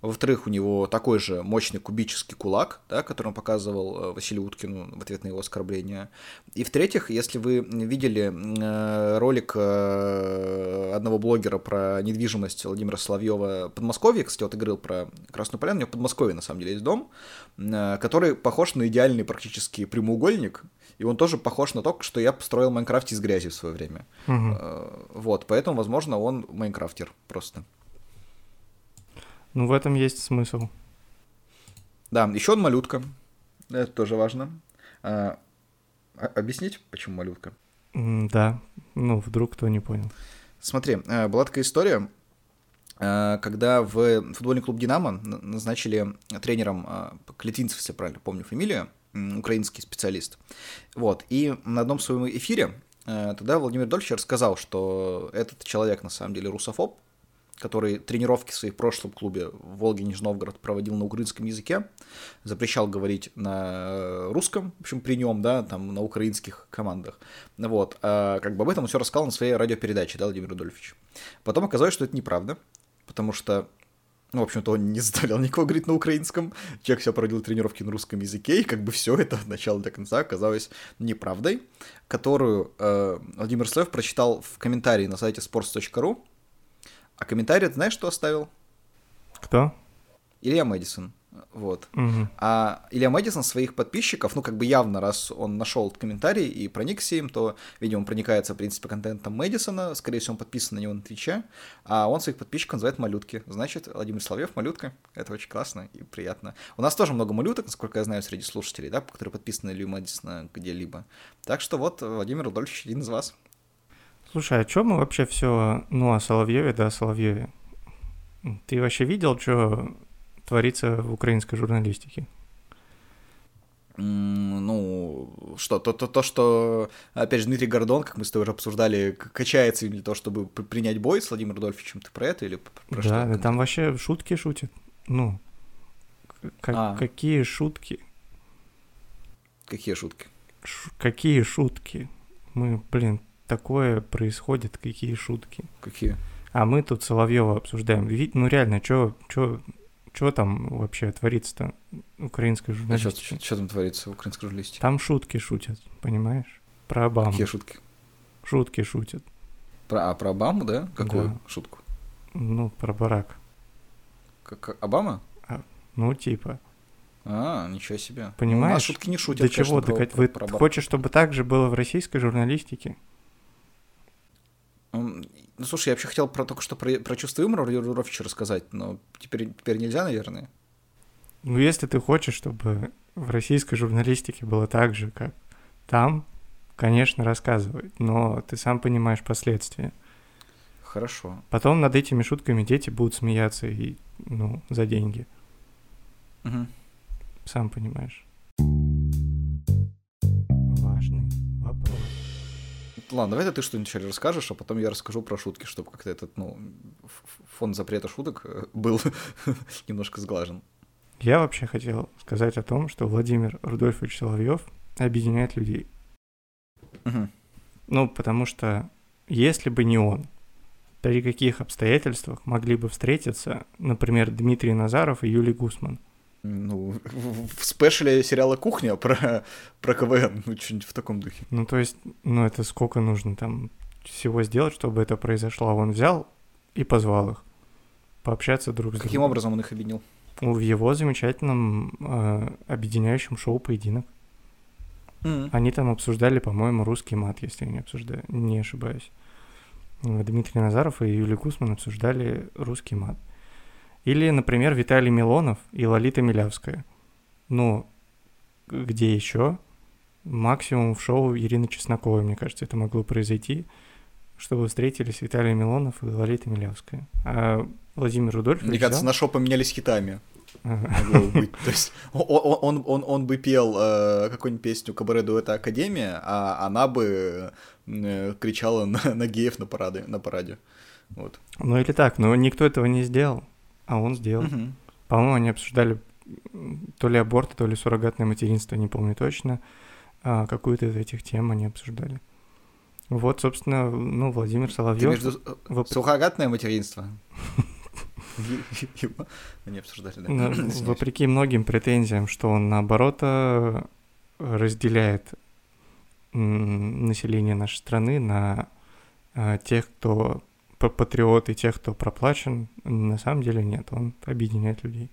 Во-вторых, у него такой же мощный кубический кулак, да, который он показывал э, Василию Уткину в ответ на его оскорбление. И в-третьих, если вы видели э, ролик э, одного блогера про недвижимость Владимира Соловьева Подмосковье, кстати, вот говорил про Красную Поляну, у него в Подмосковье на самом деле есть дом, который похож на идеальный практически прямоугольник, и он тоже похож на то, что я построил в Майнкрафте из грязи в свое время.
Угу.
Вот, поэтому, возможно, он майнкрафтер просто.
Ну, в этом есть смысл.
Да, еще он малютка. Это тоже важно. А, а- объяснить, почему малютка?
Да, ну, вдруг кто не понял.
Смотри, э, была такая история, э, когда в футбольный клуб «Динамо» назначили тренером э, Клетинцев, если я правильно помню фамилию, украинский специалист. Вот, и на одном своем эфире тогда Владимир Дольфич рассказал, что этот человек на самом деле русофоб, который тренировки в своей прошлом клубе в Волге Нижний проводил на украинском языке, запрещал говорить на русском, в общем, при нем, да, там, на украинских командах. Вот, а как бы об этом он все рассказал на своей радиопередаче, да, Владимир Рудольфович. Потом оказалось, что это неправда, потому что ну, в общем-то, он не заставлял никого говорить на украинском. Человек все проводил тренировки на русском языке, и как бы все это от начала до конца оказалось неправдой, которую э, Владимир Слев прочитал в комментарии на сайте sports.ru. А комментарий, ты знаешь, что оставил?
Кто?
Илья Мэдисон. Вот.
Мгм.
А Илья Мэдисон своих подписчиков, ну, как бы явно, раз он нашел этот комментарий и проникся им, то, видимо, он проникается, в принципе, контентом Мэдисона, скорее всего, он подписан на него на Твиче, а он своих подписчиков называет малютки. Значит, Владимир Соловьев малютка. Это очень классно и приятно. У нас тоже много малюток, насколько я знаю, среди слушателей, да, которые подписаны на Илью Мэдисона где-либо. Так что вот, Владимир Рудольфович один из вас.
Слушай, а чё мы вообще все, ну, о Соловьеве, да, о Соловьеве? Ты вообще видел, что творится в украинской журналистике?
Ну, что, то, то, то, что, опять же, Дмитрий Гордон, как мы с тобой уже обсуждали, качается для того, чтобы принять бой с Владимиром Рудольфовичем. Ты про это или про что?
да, да, там вообще шутки шутят. Ну, как-
А.
какие шутки?
Какие шутки?
Ш- какие шутки? Мы, блин, такое происходит, какие шутки.
Какие?
А мы тут Соловьева обсуждаем. Ви- Ну реально, что чё, чё там вообще творится-то украинской
А что,
журналистике?
там творится в украинской журналистике?
Там шутки шутят, понимаешь? Про Обаму.
Какие шутки?
Шутки шутят.
Про, а, про Обаму, да? Какую
Да.
шутку?
Ну, про барак.
Как, Обама?
Ну, типа.
А, ничего себе. Ну, у
Понимаешь,
нас шутки не шутят,
До
конечно,
чего?
про-
Так
про-
вы
про
хочешь, чтобы так же было в российской журналистике?
Ну, слушай, я вообще хотел про, только что про, про чувство юмора Рудольфовича рассказать, но теперь, теперь нельзя, наверное.
Ну, если ты хочешь, чтобы в российской журналистике было так же, как там, конечно, рассказывай, но ты сам понимаешь последствия.
Хорошо.
Потом над этими шутками дети будут смеяться и, ну, за деньги.
Мгм.
Сам понимаешь.
Ладно, давай ты что-нибудь вначале расскажешь, а потом я расскажу про шутки, чтобы как-то этот, ну, фон запрета шуток э, был [laughs] немножко сглажен.
Я вообще хотел сказать о том, что Владимир Рудольфович Соловьев объединяет людей.
Мгм.
Ну, потому что если бы не он, при каких обстоятельствах могли бы встретиться, например, Дмитрий Назаров и Юлий Гусман?
Ну, в спешле сериала «Кухня» про, про КВН, ну, что-нибудь в таком духе.
Ну, то есть, ну, это сколько нужно там всего сделать, чтобы это произошло? Он взял и позвал их пообщаться друг с другом.
Каким образом он их объединил?
В его замечательном э, объединяющем шоу «Поединок». Mm-hmm. Они там обсуждали, по-моему, русский мат, если я не обсуждаю, не ошибаюсь. Дмитрий Назаров и Юлия Гусман обсуждали русский мат. Или, например, Виталий Милонов и Лолита Милявская. Ну, где еще? Максимум в шоу Ирины Чесноковой, мне кажется, это могло произойти, чтобы встретились Виталий Милонов и Лолита Милявская. А Владимир Рудольфович
Мне кажется, на шоу поменялись хитами. То есть он, он, он, он бы пел э, какую-нибудь песню Кабаре Дуэта Академия, а она бы э, кричала на, на геев на параде. На параде. Вот.
Ну или так, но никто этого не сделал, а он сделал. Угу. По-моему, они обсуждали то ли аборт, то ли суррогатное материнство, не помню точно. А какую-то из этих тем они обсуждали. Вот, собственно, ну, Владимир Соловьев.
Ты между... Воп... Суррогатное материнство? Они обсуждали, да.
Ну, вопреки многим претензиям, что он, наоборот, э, разделяет население нашей страны на э, тех, кто патриот и тех, кто проплачен, на самом деле нет, он объединяет людей.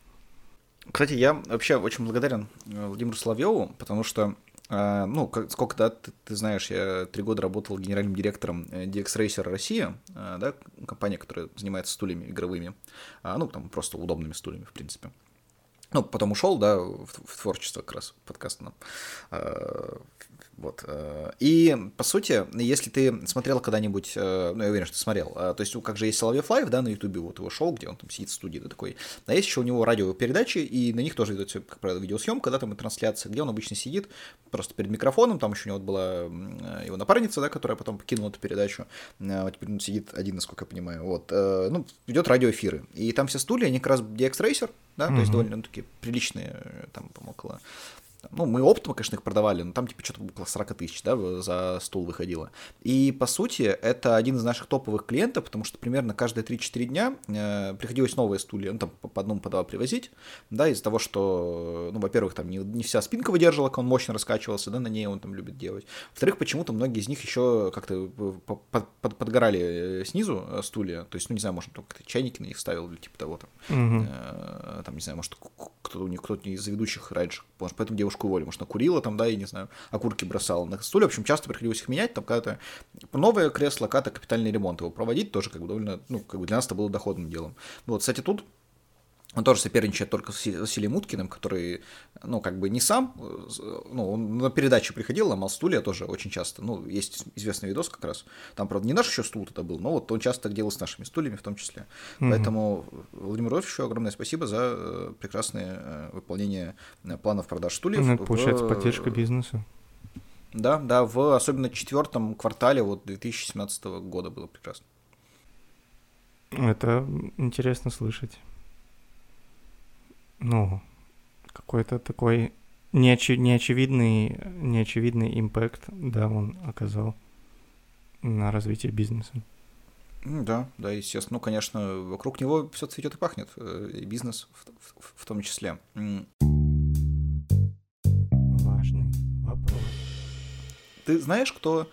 Кстати, я вообще очень благодарен э, Владимиру Соловьеву, потому что а, ну, как, сколько, да, ты, ты знаешь, я три года работал генеральным директором DX Racer Россия, да, компания, которая занимается стульями игровыми, а, ну, там просто удобными стульями, в принципе. Ну, потом ушел, да, в, в творчество как раз подкаста вот. Э, и, по сути, если ты смотрел когда-нибудь, э, ну, я уверен, что ты смотрел, э, то есть, как же есть Соловьев Лайв, да, на Ютубе, вот его шоу, где он там сидит в студии, да, такой, а есть еще у него радиопередачи, и на них тоже идет, как правило, видеосъемка, да, там и трансляция, где он обычно сидит просто перед микрофоном, там еще у него была его напарница, да, которая потом покинула эту передачу, а теперь он сидит один, насколько я понимаю, вот, ну, идет радиоэфиры, и там все стулья, они как раз DX Racer, да, mm-hmm. то есть довольно такие приличные, там, около ну, мы оптом, конечно, их продавали, но там типа что-то около 40 тысяч, да, за стул выходило. И, по сути, это один из наших топовых клиентов, потому что примерно каждые 3-4 дня э, приходилось новые стулья, ну, там по одному, по два привозить, да, из-за того, что, ну, во-первых, там не, не вся спинка выдерживала, он мощно раскачивался, да, на ней он там любит делать. Во-вторых, почему-то многие из них еще как-то под, под, подгорали э, снизу э, стулья, то есть, ну, не знаю, может, только чайники на них ставил или типа того, там, угу. э, там не знаю, может, кто-то у них, кто-то из ведущих раньше, может, поэтому девушку уволили, может, она курила там, да, я не знаю, окурки бросала на стуле. В общем, часто приходилось их менять, там когда-то новое кресло, когда-то капитальный ремонт его проводить тоже как бы довольно, ну, как бы для нас это было доходным делом. Вот, кстати, тут он тоже соперничает только с Василием Уткиным, который, ну, как бы не сам, ну, он на передачу приходил, ломал стулья тоже очень часто. Ну, есть известный видос как раз. Там, правда, не наш еще стул это был, но вот он часто так делал с нашими стульями в том числе. Mm-hmm. Поэтому Владимиру Ильичу огромное спасибо за э, прекрасное э, выполнение э, планов продаж стульев.
Ну, получается, в... поддержка бизнеса.
Да, да, в особенно четвертом квартале вот 2017 года было прекрасно.
Это интересно слышать ну, какой-то такой неочи- неочевидный, неочевидный импакт, да, он оказал на развитие бизнеса.
Да, да, естественно. Ну, конечно, вокруг него все цветет и пахнет, э, и бизнес в, в, в том числе.
Важный вопрос.
Ты знаешь, кто,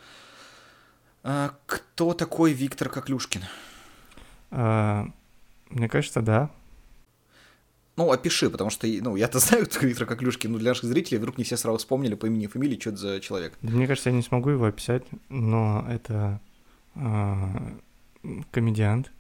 а, кто такой Виктор Коклюшкин?
А, мне кажется, да.
Ну, опиши, потому что, ну, я-то [laughs] знаю Виктора Коклюшки, но для наших зрителей вдруг не все сразу вспомнили по имени и фамилии, что это за человек.
Мне кажется, я не смогу его описать, но это э, комедиант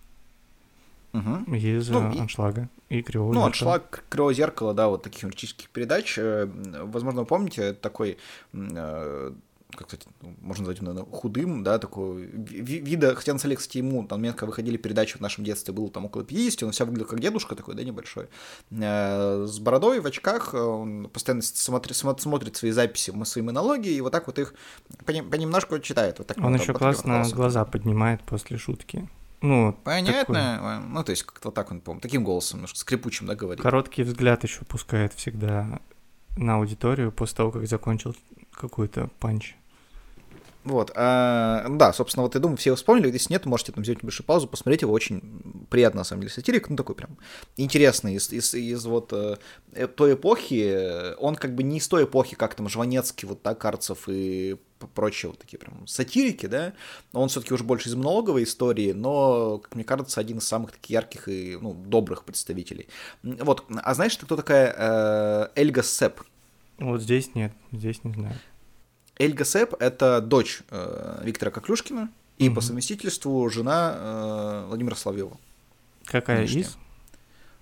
угу. из ну, и... «Аншлага» и «Кривого
Ну, «Аншлаг», «Кривого зеркала», да, вот таких юмористических передач. Э, возможно, вы помните, такой э, как сказать, ну, можно назвать наверное, худым, да, такого вида, хотя на деле, кстати, ему, там, когда выходили передачи в нашем детстве, было там около 50, он вся выглядел как дедушка такой, да, небольшой, э, с бородой, в очках, он постоянно смотрит, смотрит свои записи, свои монологи, и вот так вот их понемножку читает. Вот так
он вот, еще классно глаза поднимает после шутки. Ну,
Понятно. Такой... Ну, то есть, как-то так он, по таким голосом, немножко скрипучим, да, говорит.
Короткий взгляд еще пускает всегда на аудиторию после того, как закончил какой-то панч.
Вот, а, да, собственно, вот я думаю, все его вспомнили, если нет, можете там взять небольшую паузу, посмотреть его, очень приятно, на самом деле, сатирик, ну, такой прям интересный, из, из, из вот э, той эпохи, он как бы не из той эпохи, как там Жванецкий, вот так, Карцев и прочие вот такие прям сатирики, да, он все-таки уже больше из монологовой истории, но, как мне кажется, один из самых таких ярких и, ну, добрых представителей. Вот, а знаешь, ты кто такая э, Эльга Сеп?
Вот здесь нет, здесь не знаю.
Эльга Сэп — это дочь э, Виктора Коклюшкина и угу. по совместительству жена э, Владимира Соловьева.
Какая нынешняя. из?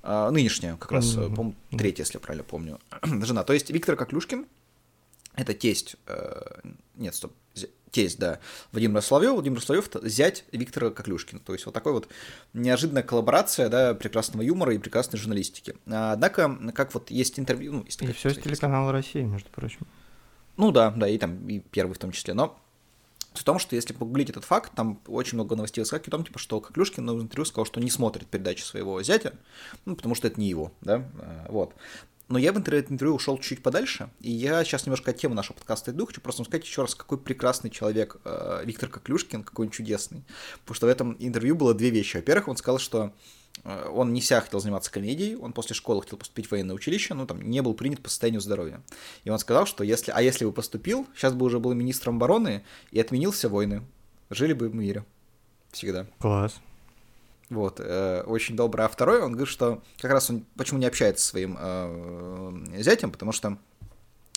А, нынешняя, как раз, mm по-моему, третья, если я правильно помню, [clears throat] жена. То есть Виктор Коклюшкин — это тесть, э, нет, стоп, тесть, да, Владимира Соловьева. Владимир Соловьев — зять Виктора Коклюшкина. То есть вот такой вот неожиданная коллаборация, да, прекрасного юмора и прекрасной журналистики. Однако, как вот есть интервью... Ну, есть
и все с телеканала России, между прочим.
Ну да, да, и там и первый в том числе. Но в том, что если погуглить этот факт, там очень много новостей выскакивает о том, типа, что Коклюшкин на интервью сказал, что не смотрит передачи своего зятя, ну, потому что это не его, да, э, вот. Но я в интернет-интервью ушел чуть подальше, и я сейчас немножко от темы нашего подкаста иду, хочу просто сказать еще раз, какой прекрасный человек э, Виктор Коклюшкин, какой он чудесный. Потому что в этом интервью было две вещи. Во-первых, он сказал, что он не вся хотел заниматься комедией, он после школы хотел поступить в военное училище, но там не был принят по состоянию здоровья. И он сказал, что если, а если бы поступил, сейчас бы уже был министром обороны и отменил все войны. Жили бы в мире. Всегда.
Класс.
Вот, э, очень добро. А второй, он говорит, что как раз он почему не общается со своим э, зятем, потому что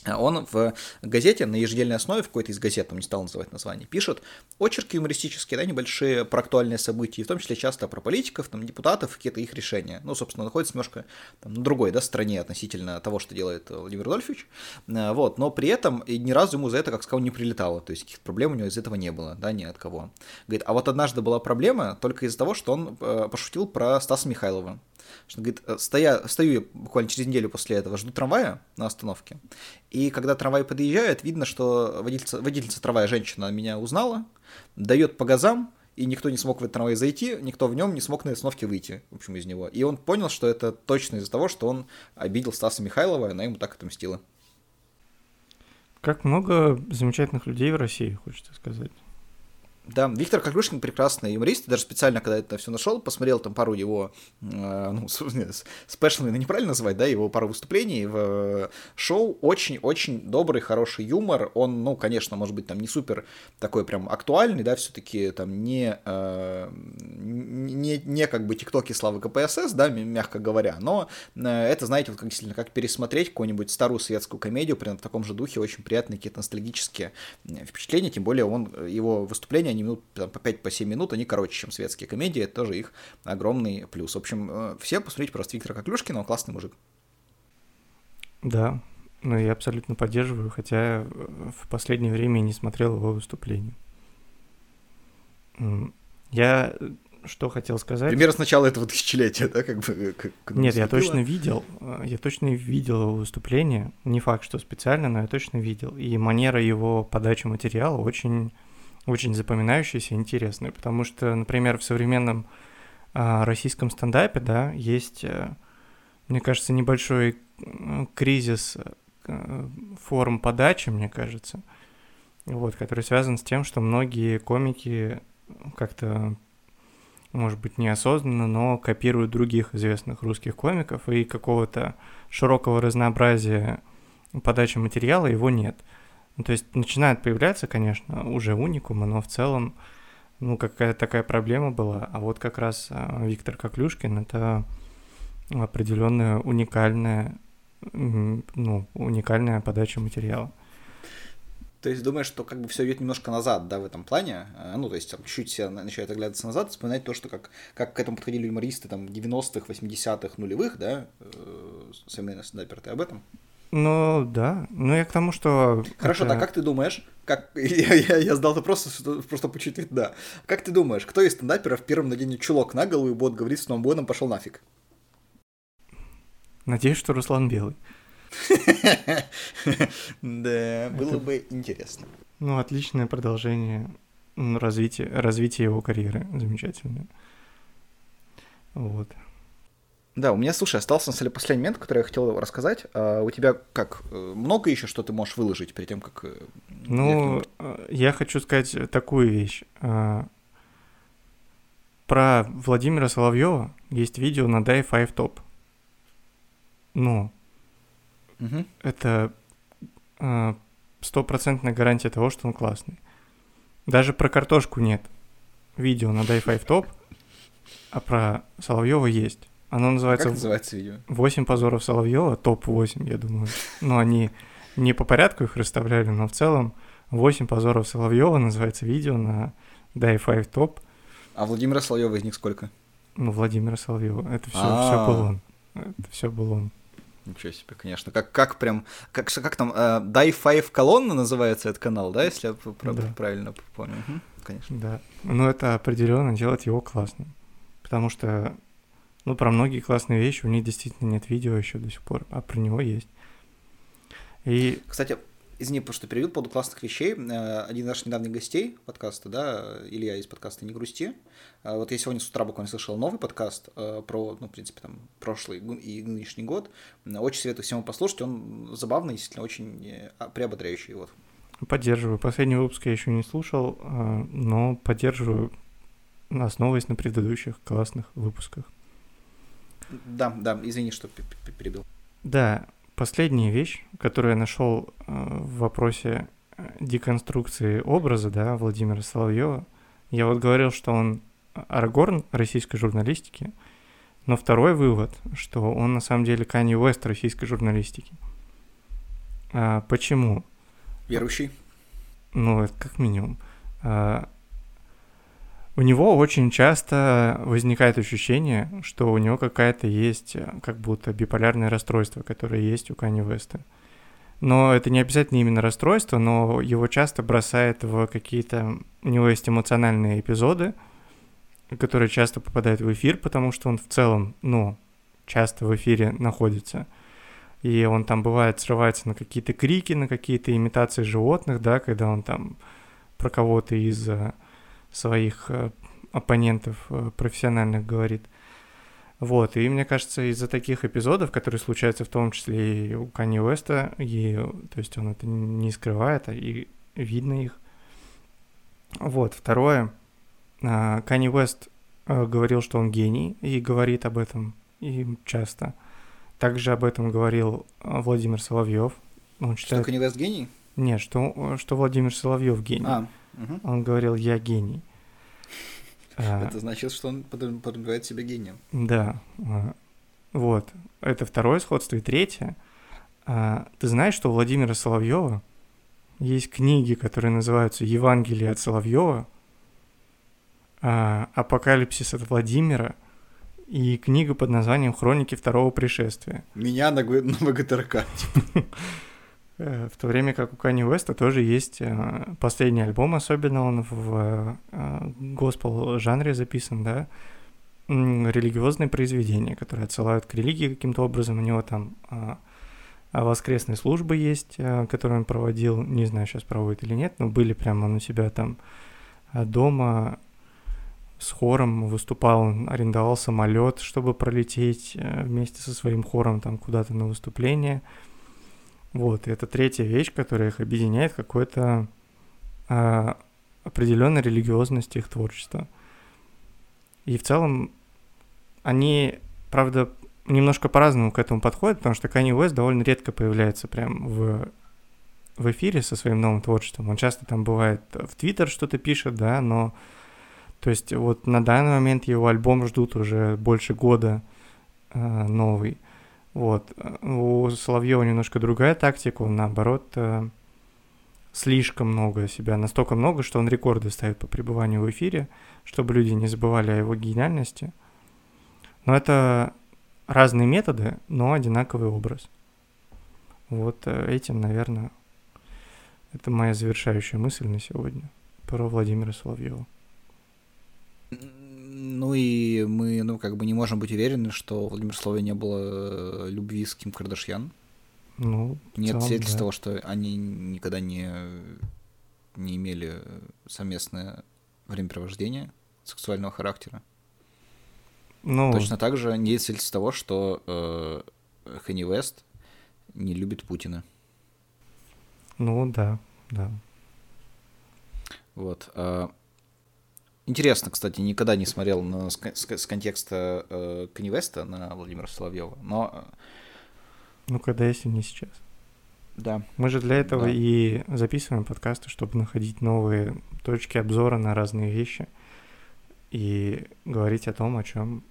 он в газете на еженедельной основе, в какой-то из газет, он не стал называть название, пишет очерки юмористические, да, небольшие про актуальные события, в том числе часто про политиков, там, депутатов, какие-то их решения. Ну, собственно, находится немножко там, на другой, да, стороне относительно того, что делает Владимир Рудольфович. Э, вот, но при этом ни разу ему за это, как сказал, не прилетало, то есть каких-то проблем у него из этого не было, да, ни от кого. Говорит, а вот однажды была проблема только из-за того, что он э, пошутил про Стаса Михайлова. Что, говорит, «Э, стоя, стою я буквально через неделю после этого, жду трамвая на остановке, и когда трамвай подъезжает, видно, что водительница, водительница трамвая, женщина, меня узнала, дает по газам, и никто не смог в этот трамвай зайти, никто в нем не смог на остановке выйти, в общем, из него. И он понял, что это точно из-за того, что он обидел Стаса Михайлова, и она ему так отомстила.
Как много замечательных людей в России, хочется сказать.
Да, Виктор Коклюшкин прекрасный юморист, даже специально, когда это все нашел, посмотрел там пару его, э, ну, спешлами, ну, неправильно называть, да, его пару выступлений в э, шоу, очень-очень добрый, хороший юмор, он, ну, конечно, может быть, там не супер такой прям актуальный, да, все-таки там не, э, не, не как бы тиктоки славы КПСС, да, мягко говоря, но э, это, знаете, вот как, действительно, как пересмотреть какую-нибудь старую светскую комедию, прям в таком же духе, очень приятные какие-то ностальгические э, впечатления, тем более он, его выступление они минут там, по 5-7 по 7 минут, они короче, чем светские комедии, это тоже их огромный плюс. В общем, э, все посмотрите просто Виктора Коклюшкина, он классный мужик.
Да, ну я абсолютно поддерживаю, хотя в последнее время не смотрел его выступление. Я что хотел сказать.
Примерно с начала этого тысячелетия, да, как бы. Как,
Нет, я точно видел, э, я точно видел его выступление. Не факт, что специально, но я точно видел. И манера его подачи материала очень очень запоминающаяся и интересная, потому что, например, в современном а, российском стендапе, да, есть, а, мне кажется, небольшой кризис а, форм подачи, мне кажется, вот, который связан с тем, что многие комики как-то, может быть, неосознанно, но копируют других известных русских комиков, и какого-то широкого разнообразия подачи материала его нет – ну, то есть начинают появляться, конечно, уже уникумы, но в целом, ну, какая-то такая проблема была. А вот как раз а, Виктор Коклюшкин — это определенная уникальная, ну, уникальная подача материала.
То есть думаешь, что как бы все идет немножко назад, да, в этом плане? А, ну, то есть там чуть-чуть все начинает оглядываться назад, вспоминать то, что как, как к этому подходили юмористы там 90-х, 80-х, нулевых, да, э, современные стендаперы, ты об этом?
Ну, да. Ну, я к тому, что...
Хорошо, это... так как ты думаешь, как... [laughs] я, я, я задал вопрос, просто почуть да. Как ты думаешь, кто из стендаперов первым наденет чулок на голову и будет говорить с новым пошел нафиг?
Надеюсь, что Руслан Белый. [laughs]
Да, было бы интересно.
Ну, отличное продолжение развития его карьеры. Замечательное. Вот.
Да, у меня, слушай, остался на самом деле последний момент, который я хотел рассказать. А у тебя как, э, много еще, что ты можешь выложить перед тем, как э,
Ну, э, я хочу сказать такую вещь. Э, про Владимира Соловьева есть видео на Die 5 Top. Ну,
Мгм.
это э, стопроцентная гарантия того, что он классный. Даже про картошку нет видео на Die 5 Top, а про Соловьева есть. Оно
Как
называется
называется видео?
«8 позоров Соловьева», топ-8, я думаю. Ну, они не по порядку их расставляли, но в целом «8 позоров Соловьева» называется видео на Die 5 Top.
А Владимира Соловьева из них сколько?
Ну, Владимира Соловьева. Это все,
А.
все был он. Это все был он.
Ничего себе, конечно. Как, как прям, как, как там, э, Die Five колонна называется этот канал, да, если я п- пр-
Да.
правильно помню? Мгм, Конечно.
Да. Но это определенно делает его классным. Потому что, ну, про многие классные вещи у них действительно нет видео еще до сих пор, а про него есть. И
Кстати, извини, потому что перевел по поводу классных вещей. Э, Один из наших недавних гостей подкаста, да, Илья из подкаста «Не грусти». Э, Вот я сегодня с утра буквально слышал новый подкаст э, про, ну, в принципе, там, прошлый и нынешний год. Очень советую всем послушать. Он забавный, действительно, очень а- приободряющий. Вот.
поддерживаю. Последний выпуск я еще не слушал, но поддерживаю, основываясь на предыдущих классных выпусках.
Да, да, извини, что перебил.
Да, последняя вещь, которую я нашел в вопросе э, деконструкции образа, да, Владимира Соловьева. Я вот говорил, что он Арагорн российской журналистики, но второй вывод, что он на самом деле Канье Уэст российской журналистики. А, почему?
Верующий.
Ну, это как минимум. А, У него очень часто возникает ощущение, что у него какая-то есть, э, как будто биполярное расстройство, которое есть у Кани Веста. Но это не обязательно именно расстройство, но его часто бросает в какие-то... У него есть эмоциональные эпизоды, которые часто попадают в эфир, потому что он в целом, ну, часто в эфире находится. И он там бывает срывается на какие-то крики, на какие-то имитации животных, да, когда он там про кого-то из э, своих э, оппонентов э, профессиональных говорит. Вот, и мне кажется, из-за таких эпизодов, которые случаются в том числе и у Кани Уэста, и, то есть он это не скрывает, а и видно их. Вот, второе, а, Кани Уэст э, говорил, что он гений, и говорит об этом и часто. Также об этом говорил Владимир Соловьев. Он
Что
считает...
Kanye West гений?
Нет, что, что Владимир Соловьев гений.
А, мгм.
Он говорил, я гений. А,
это значит, что он под- подразумевает себя гением.
Да, а, вот. Это второе сходство. И третье. а, Ты знаешь, что у Владимира Соловьева есть книги, которые называются «Евангелие от Соловьева», «Апокалипсис от Владимира» и книга под названием «Хроники второго пришествия».
Меня на, на ВГТРК. [laughs]
Э, В то время как у Кани Уэста тоже есть э, последний альбом, особенно он в э, госпел жанре записан, да, религиозные произведения, которые отсылают к религии каким-то образом. У него там воскресные службы есть, которые он проводил, не знаю, сейчас проводит или нет, но были прямо он у себя там дома с хором выступал, арендовал самолет, чтобы пролететь вместе со своим хором там куда-то на выступление. Вот, и это третья вещь, которая их объединяет, какой-то а, определенной религиозность их творчества. И в целом они, правда, немножко по-разному к этому подходят, потому что Kanye West довольно редко появляется прям в, в эфире со своим новым творчеством. Он часто там бывает в Твиттер что-то пишет, да, но то есть вот на данный момент его альбом ждут уже больше года э, новый. Вот. У Соловьева немножко другая тактика, он наоборот э, слишком много себя, настолько много, что он рекорды ставит по пребыванию в эфире, чтобы люди не забывали о его гениальности. Но это разные методы, но одинаковый образ. Вот э, этим, наверное, это моя завершающая мысль на сегодня про Владимира Соловьева.
Ну и мы, ну, как бы не можем быть уверены, что у Владимира Соловьева не было э, любви с Ким Кардашьян.
Ну,
Нет
целом,
свидетельств
да.
того, что они никогда не, не имели совместное времяпровождение сексуального характера.
Ну,
Точно так же нет свидетельств того, что э, Хэнни Вест не любит Путина.
ну да, да.
Вот. А, интересно, кстати, никогда не смотрел на, с, с контекста э, Канивеста на Владимира Соловьева, но... Э,
ну, когда если не сейчас.
Да.
Мы же для этого да. и записываем подкасты, чтобы находить новые точки обзора на разные вещи и говорить о том, о чем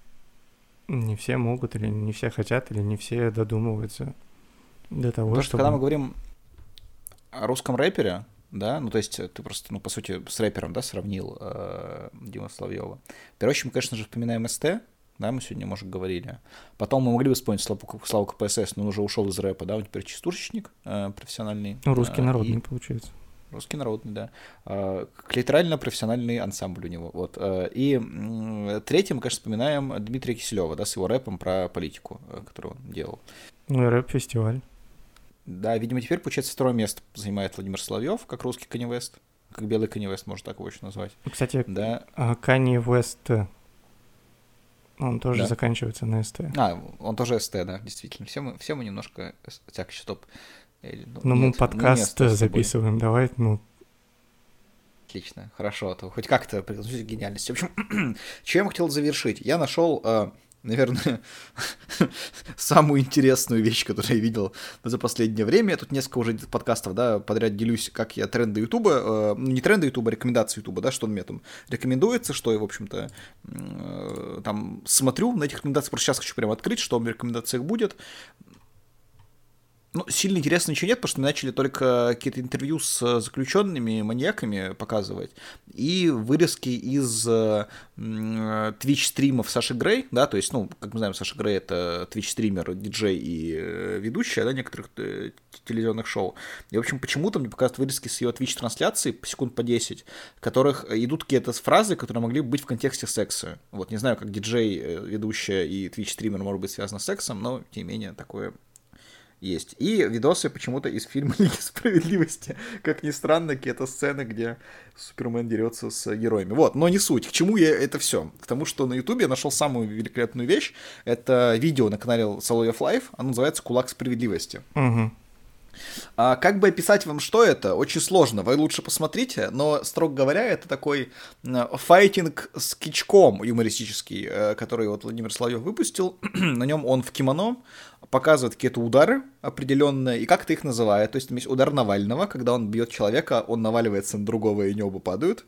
не все могут или не все хотят или не все додумываются для того,
Потому
чтобы...
когда мы говорим о русском рэпере, да, ну то есть ты просто, ну по сути, с рэпером, да, сравнил э, Дима Соловьева. В первую очередь мы, конечно же, вспоминаем СТ, да, мы сегодня, может, говорили. Потом мы могли бы вспомнить Славу, Славу КПСС, но он уже ушел из рэпа, да, он теперь чистурщик э, профессиональный.
Ну, русский
э,
народный, и... получается.
Русский народный, да. Э, литерально-профессиональный ансамбль у него, вот. Э, и э, третьим мы, конечно, вспоминаем Дмитрия Киселева, да, с его рэпом про политику, э, который он делал.
Ну рэп-фестиваль.
Да, видимо, теперь, получается, второе место занимает Владимир Соловьев, как русский Канни Вест, как белый Канни Вест, можно так его еще назвать.
Кстати, да. Канни Вест он тоже да. заканчивается на СТ.
А, он тоже СТ, да, действительно. Все мы, все мы немножко... Так, стоп.
Или, ну, Но нет, мы подкаст ну, записываем, давай, ну...
Отлично, хорошо, а то хоть как-то пригласить гениальности. В общем, [clears throat] чем я хотел завершить? Я нашел э, наверное, [laughs] самую интересную вещь, которую я видел за последнее время. Я тут несколько уже подкастов, да, подряд делюсь, как я тренды Ютуба, э, не тренды Ютуба, а рекомендации Ютуба, да, что мне там рекомендуется, что я, в общем-то, э, там смотрю на этих рекомендациях, просто сейчас хочу прямо открыть, что в рекомендациях будет. Ну, сильно интересно ничего нет, потому что начали только какие-то интервью с заключенными маньяками показывать и вырезки из Twitch-стримов Саши Грей, да, то есть, ну, как мы знаем, Саша Грей — это Twitch-стример, диджей и э, ведущая, да, некоторых э, телевизионных шоу. И, в общем, почему-то мне показывают вырезки с ее Twitch-трансляции, секунд по 10, в которых идут какие-то фразы, которые могли быть в контексте секса. Вот, не знаю, как диджей, э, ведущая и Twitch-стример может быть связано с сексом, но, тем не менее, такое есть. И видосы почему-то из фильма [laughs] Лиги Справедливости. Как ни странно, какие-то сцены, где Супермен дерется с героями. Вот, но не суть. К чему я это все? К тому, что на Ютубе я нашел самую великолепную вещь. Это видео на канале Соловьев Live. Оно называется «Кулак справедливости».
Угу.
А, как бы описать вам, что это, очень сложно, вы лучше посмотрите, но, строго говоря, это такой файтинг с кичком юмористический, э, который вот Владимир Соловьев выпустил, [clears throat] на нем он в кимоно, показывает какие-то удары определенные, и как ты их называет, то есть там есть удар Навального, когда он бьет человека, он наваливается на другого, и они оба падают,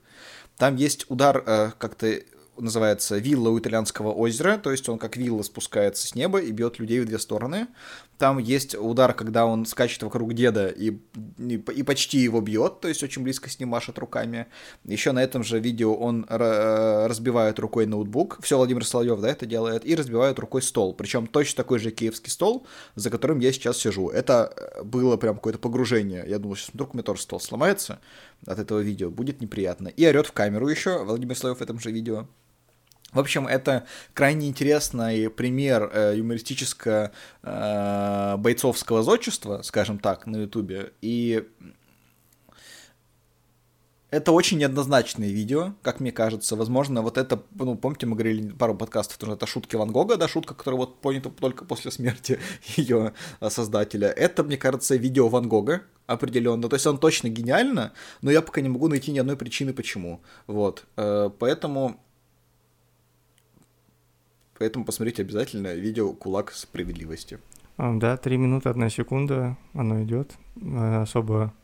там есть удар э, как-то называется «Вилла у итальянского озера», то есть он как вилла спускается с неба и бьет людей в две стороны. Там есть удар, когда он скачет вокруг деда и, и, и почти его бьет, то есть очень близко с ним машет руками. Еще на этом же видео он разбивает рукой ноутбук. Все Владимир Соловьев, да, это делает. И разбивает рукой стол. Причем точно такой же киевский стол, за которым я сейчас сижу. Это э, было прям какое-то погружение. Я думал, сейчас вдруг у меня тоже стол сломается от этого видео. Будет неприятно. И орет в камеру еще Владимир Соловьев в этом же видео. В общем, это крайне интересный пример э, юмористического э, зодчества, скажем так, на Ютубе. И это очень неоднозначное видео, как мне кажется. Возможно, вот это, ну, помните, мы говорили пару подкастов, что это шутки Ван Гога, да, шутка, которая вот понята только после смерти [laughs] ее создателя. Это, мне кажется, видео Ван Гога определенно. То есть он точно гениально, но я пока не могу найти ни одной причины, почему. Вот. Э, поэтому Поэтому посмотрите обязательно видео «Кулак справедливости».
А, да, три минуты, одна секунда, оно идет. А, особо...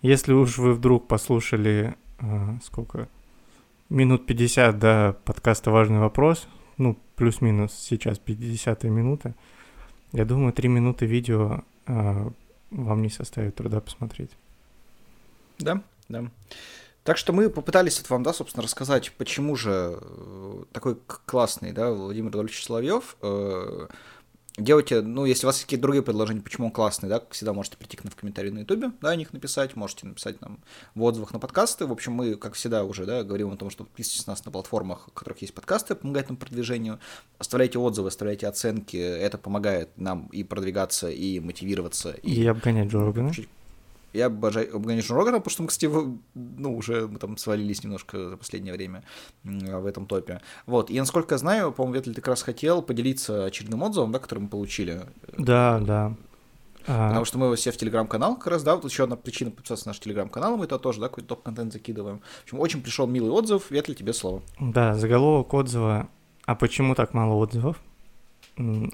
Если уж вы вдруг послушали, а, сколько, минут 50 до подкаста «Важный вопрос», ну, плюс-минус сейчас 50 минута, я думаю, три минуты видео вам не составит труда посмотреть.
Да, да. Так что мы попытались вот вам, да, собственно, рассказать, почему же э, такой классный, да, Владимир Адольфович Соловьев. Э, делайте, ну, если у вас есть какие-то другие предложения, почему он классный, да, всегда можете прийти к нам в комментарии на ютубе, да, о них написать, можете написать нам в отзывах на подкасты. В общем, мы, как всегда, уже, да, говорим о том, что подписывайтесь на нас на платформах, в которых есть подкасты, помогает нам продвижению. Оставляйте отзывы, оставляйте оценки, это помогает нам и продвигаться, и мотивироваться.
И, и обгонять Джо Рогана.
Я обожаю Обганишн Рогана, потому что мы, кстати, ну, уже мы там свалились немножко за последнее время в этом топе. Вот, и насколько я знаю, по-моему, Ветль ты как раз хотел поделиться очередным отзывом, да, который мы получили.
Да, да.
А... Потому что мы его все в телеграм-канал как раз, да, вот еще одна причина подписаться на наш телеграм-канал, мы это тоже, да, какой-то топ-контент закидываем. В общем, очень пришел милый отзыв, Ветли, тебе слово.
Да, заголовок отзыва «А почему так мало отзывов?»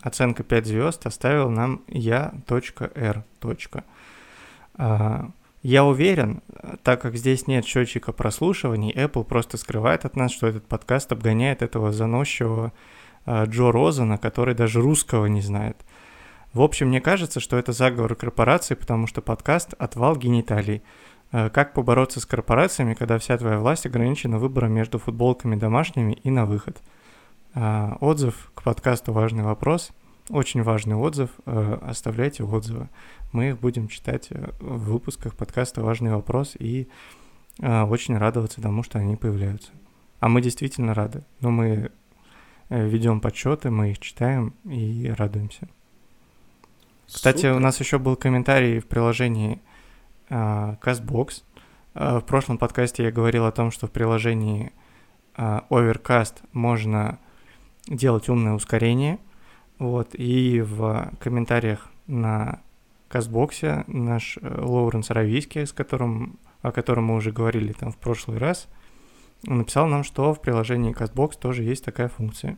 Оценка 5 звезд оставил нам я.р. А, я уверен, так как здесь нет счетчика прослушиваний, Apple просто скрывает от нас, что этот подкаст обгоняет этого заносчивого а, Джо Розана, который даже русского не знает. В общем, мне кажется, что это заговор корпорации, потому что подкаст «Отвал гениталий». А, как побороться с корпорациями, когда вся твоя власть ограничена выбором между футболками домашними и на выход? Отзыв к подкасту «Важный вопрос». Очень важный отзыв. Оставляйте отзывы. Мы их будем читать э, в выпусках подкаста «Важный вопрос» и э, очень радоваться тому, что они появляются. А мы действительно рады. Но мы э, ведем подсчеты, мы их читаем и радуемся. Кстати, Супер. у нас еще был комментарий в приложении э, CastBox. Э, в прошлом подкасте я говорил о том, что в приложении э, Overcast можно делать умное ускорение. Вот, и в комментариях на Кастбоксе наш э, Лоуренс Равийский, с которым, о котором мы уже говорили там в прошлый раз, написал нам, что в приложении Castbox тоже есть такая функция.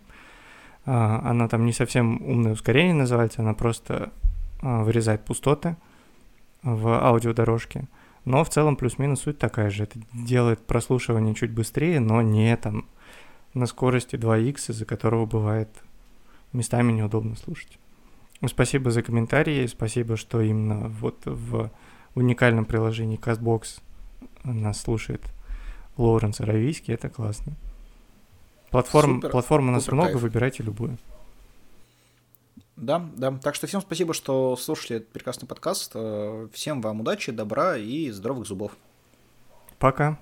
А, она там не совсем умное ускорение называется, она просто а, вырезает пустоты в аудиодорожке. Но в целом плюс-минус суть такая же. Это делает прослушивание чуть быстрее, но не там на скорости 2х, из-за которого бывает местами неудобно слушать. Спасибо за комментарии, спасибо, что именно вот в уникальном приложении CastBox нас слушает Лоуренс Аравийский, это классно. Платформ, Супер. платформ у нас Супер много, кайф. выбирайте любую.
Да, да. Так что всем спасибо, что слушали этот прекрасный подкаст. Э, всем вам удачи, добра и здоровых зубов.
Пока.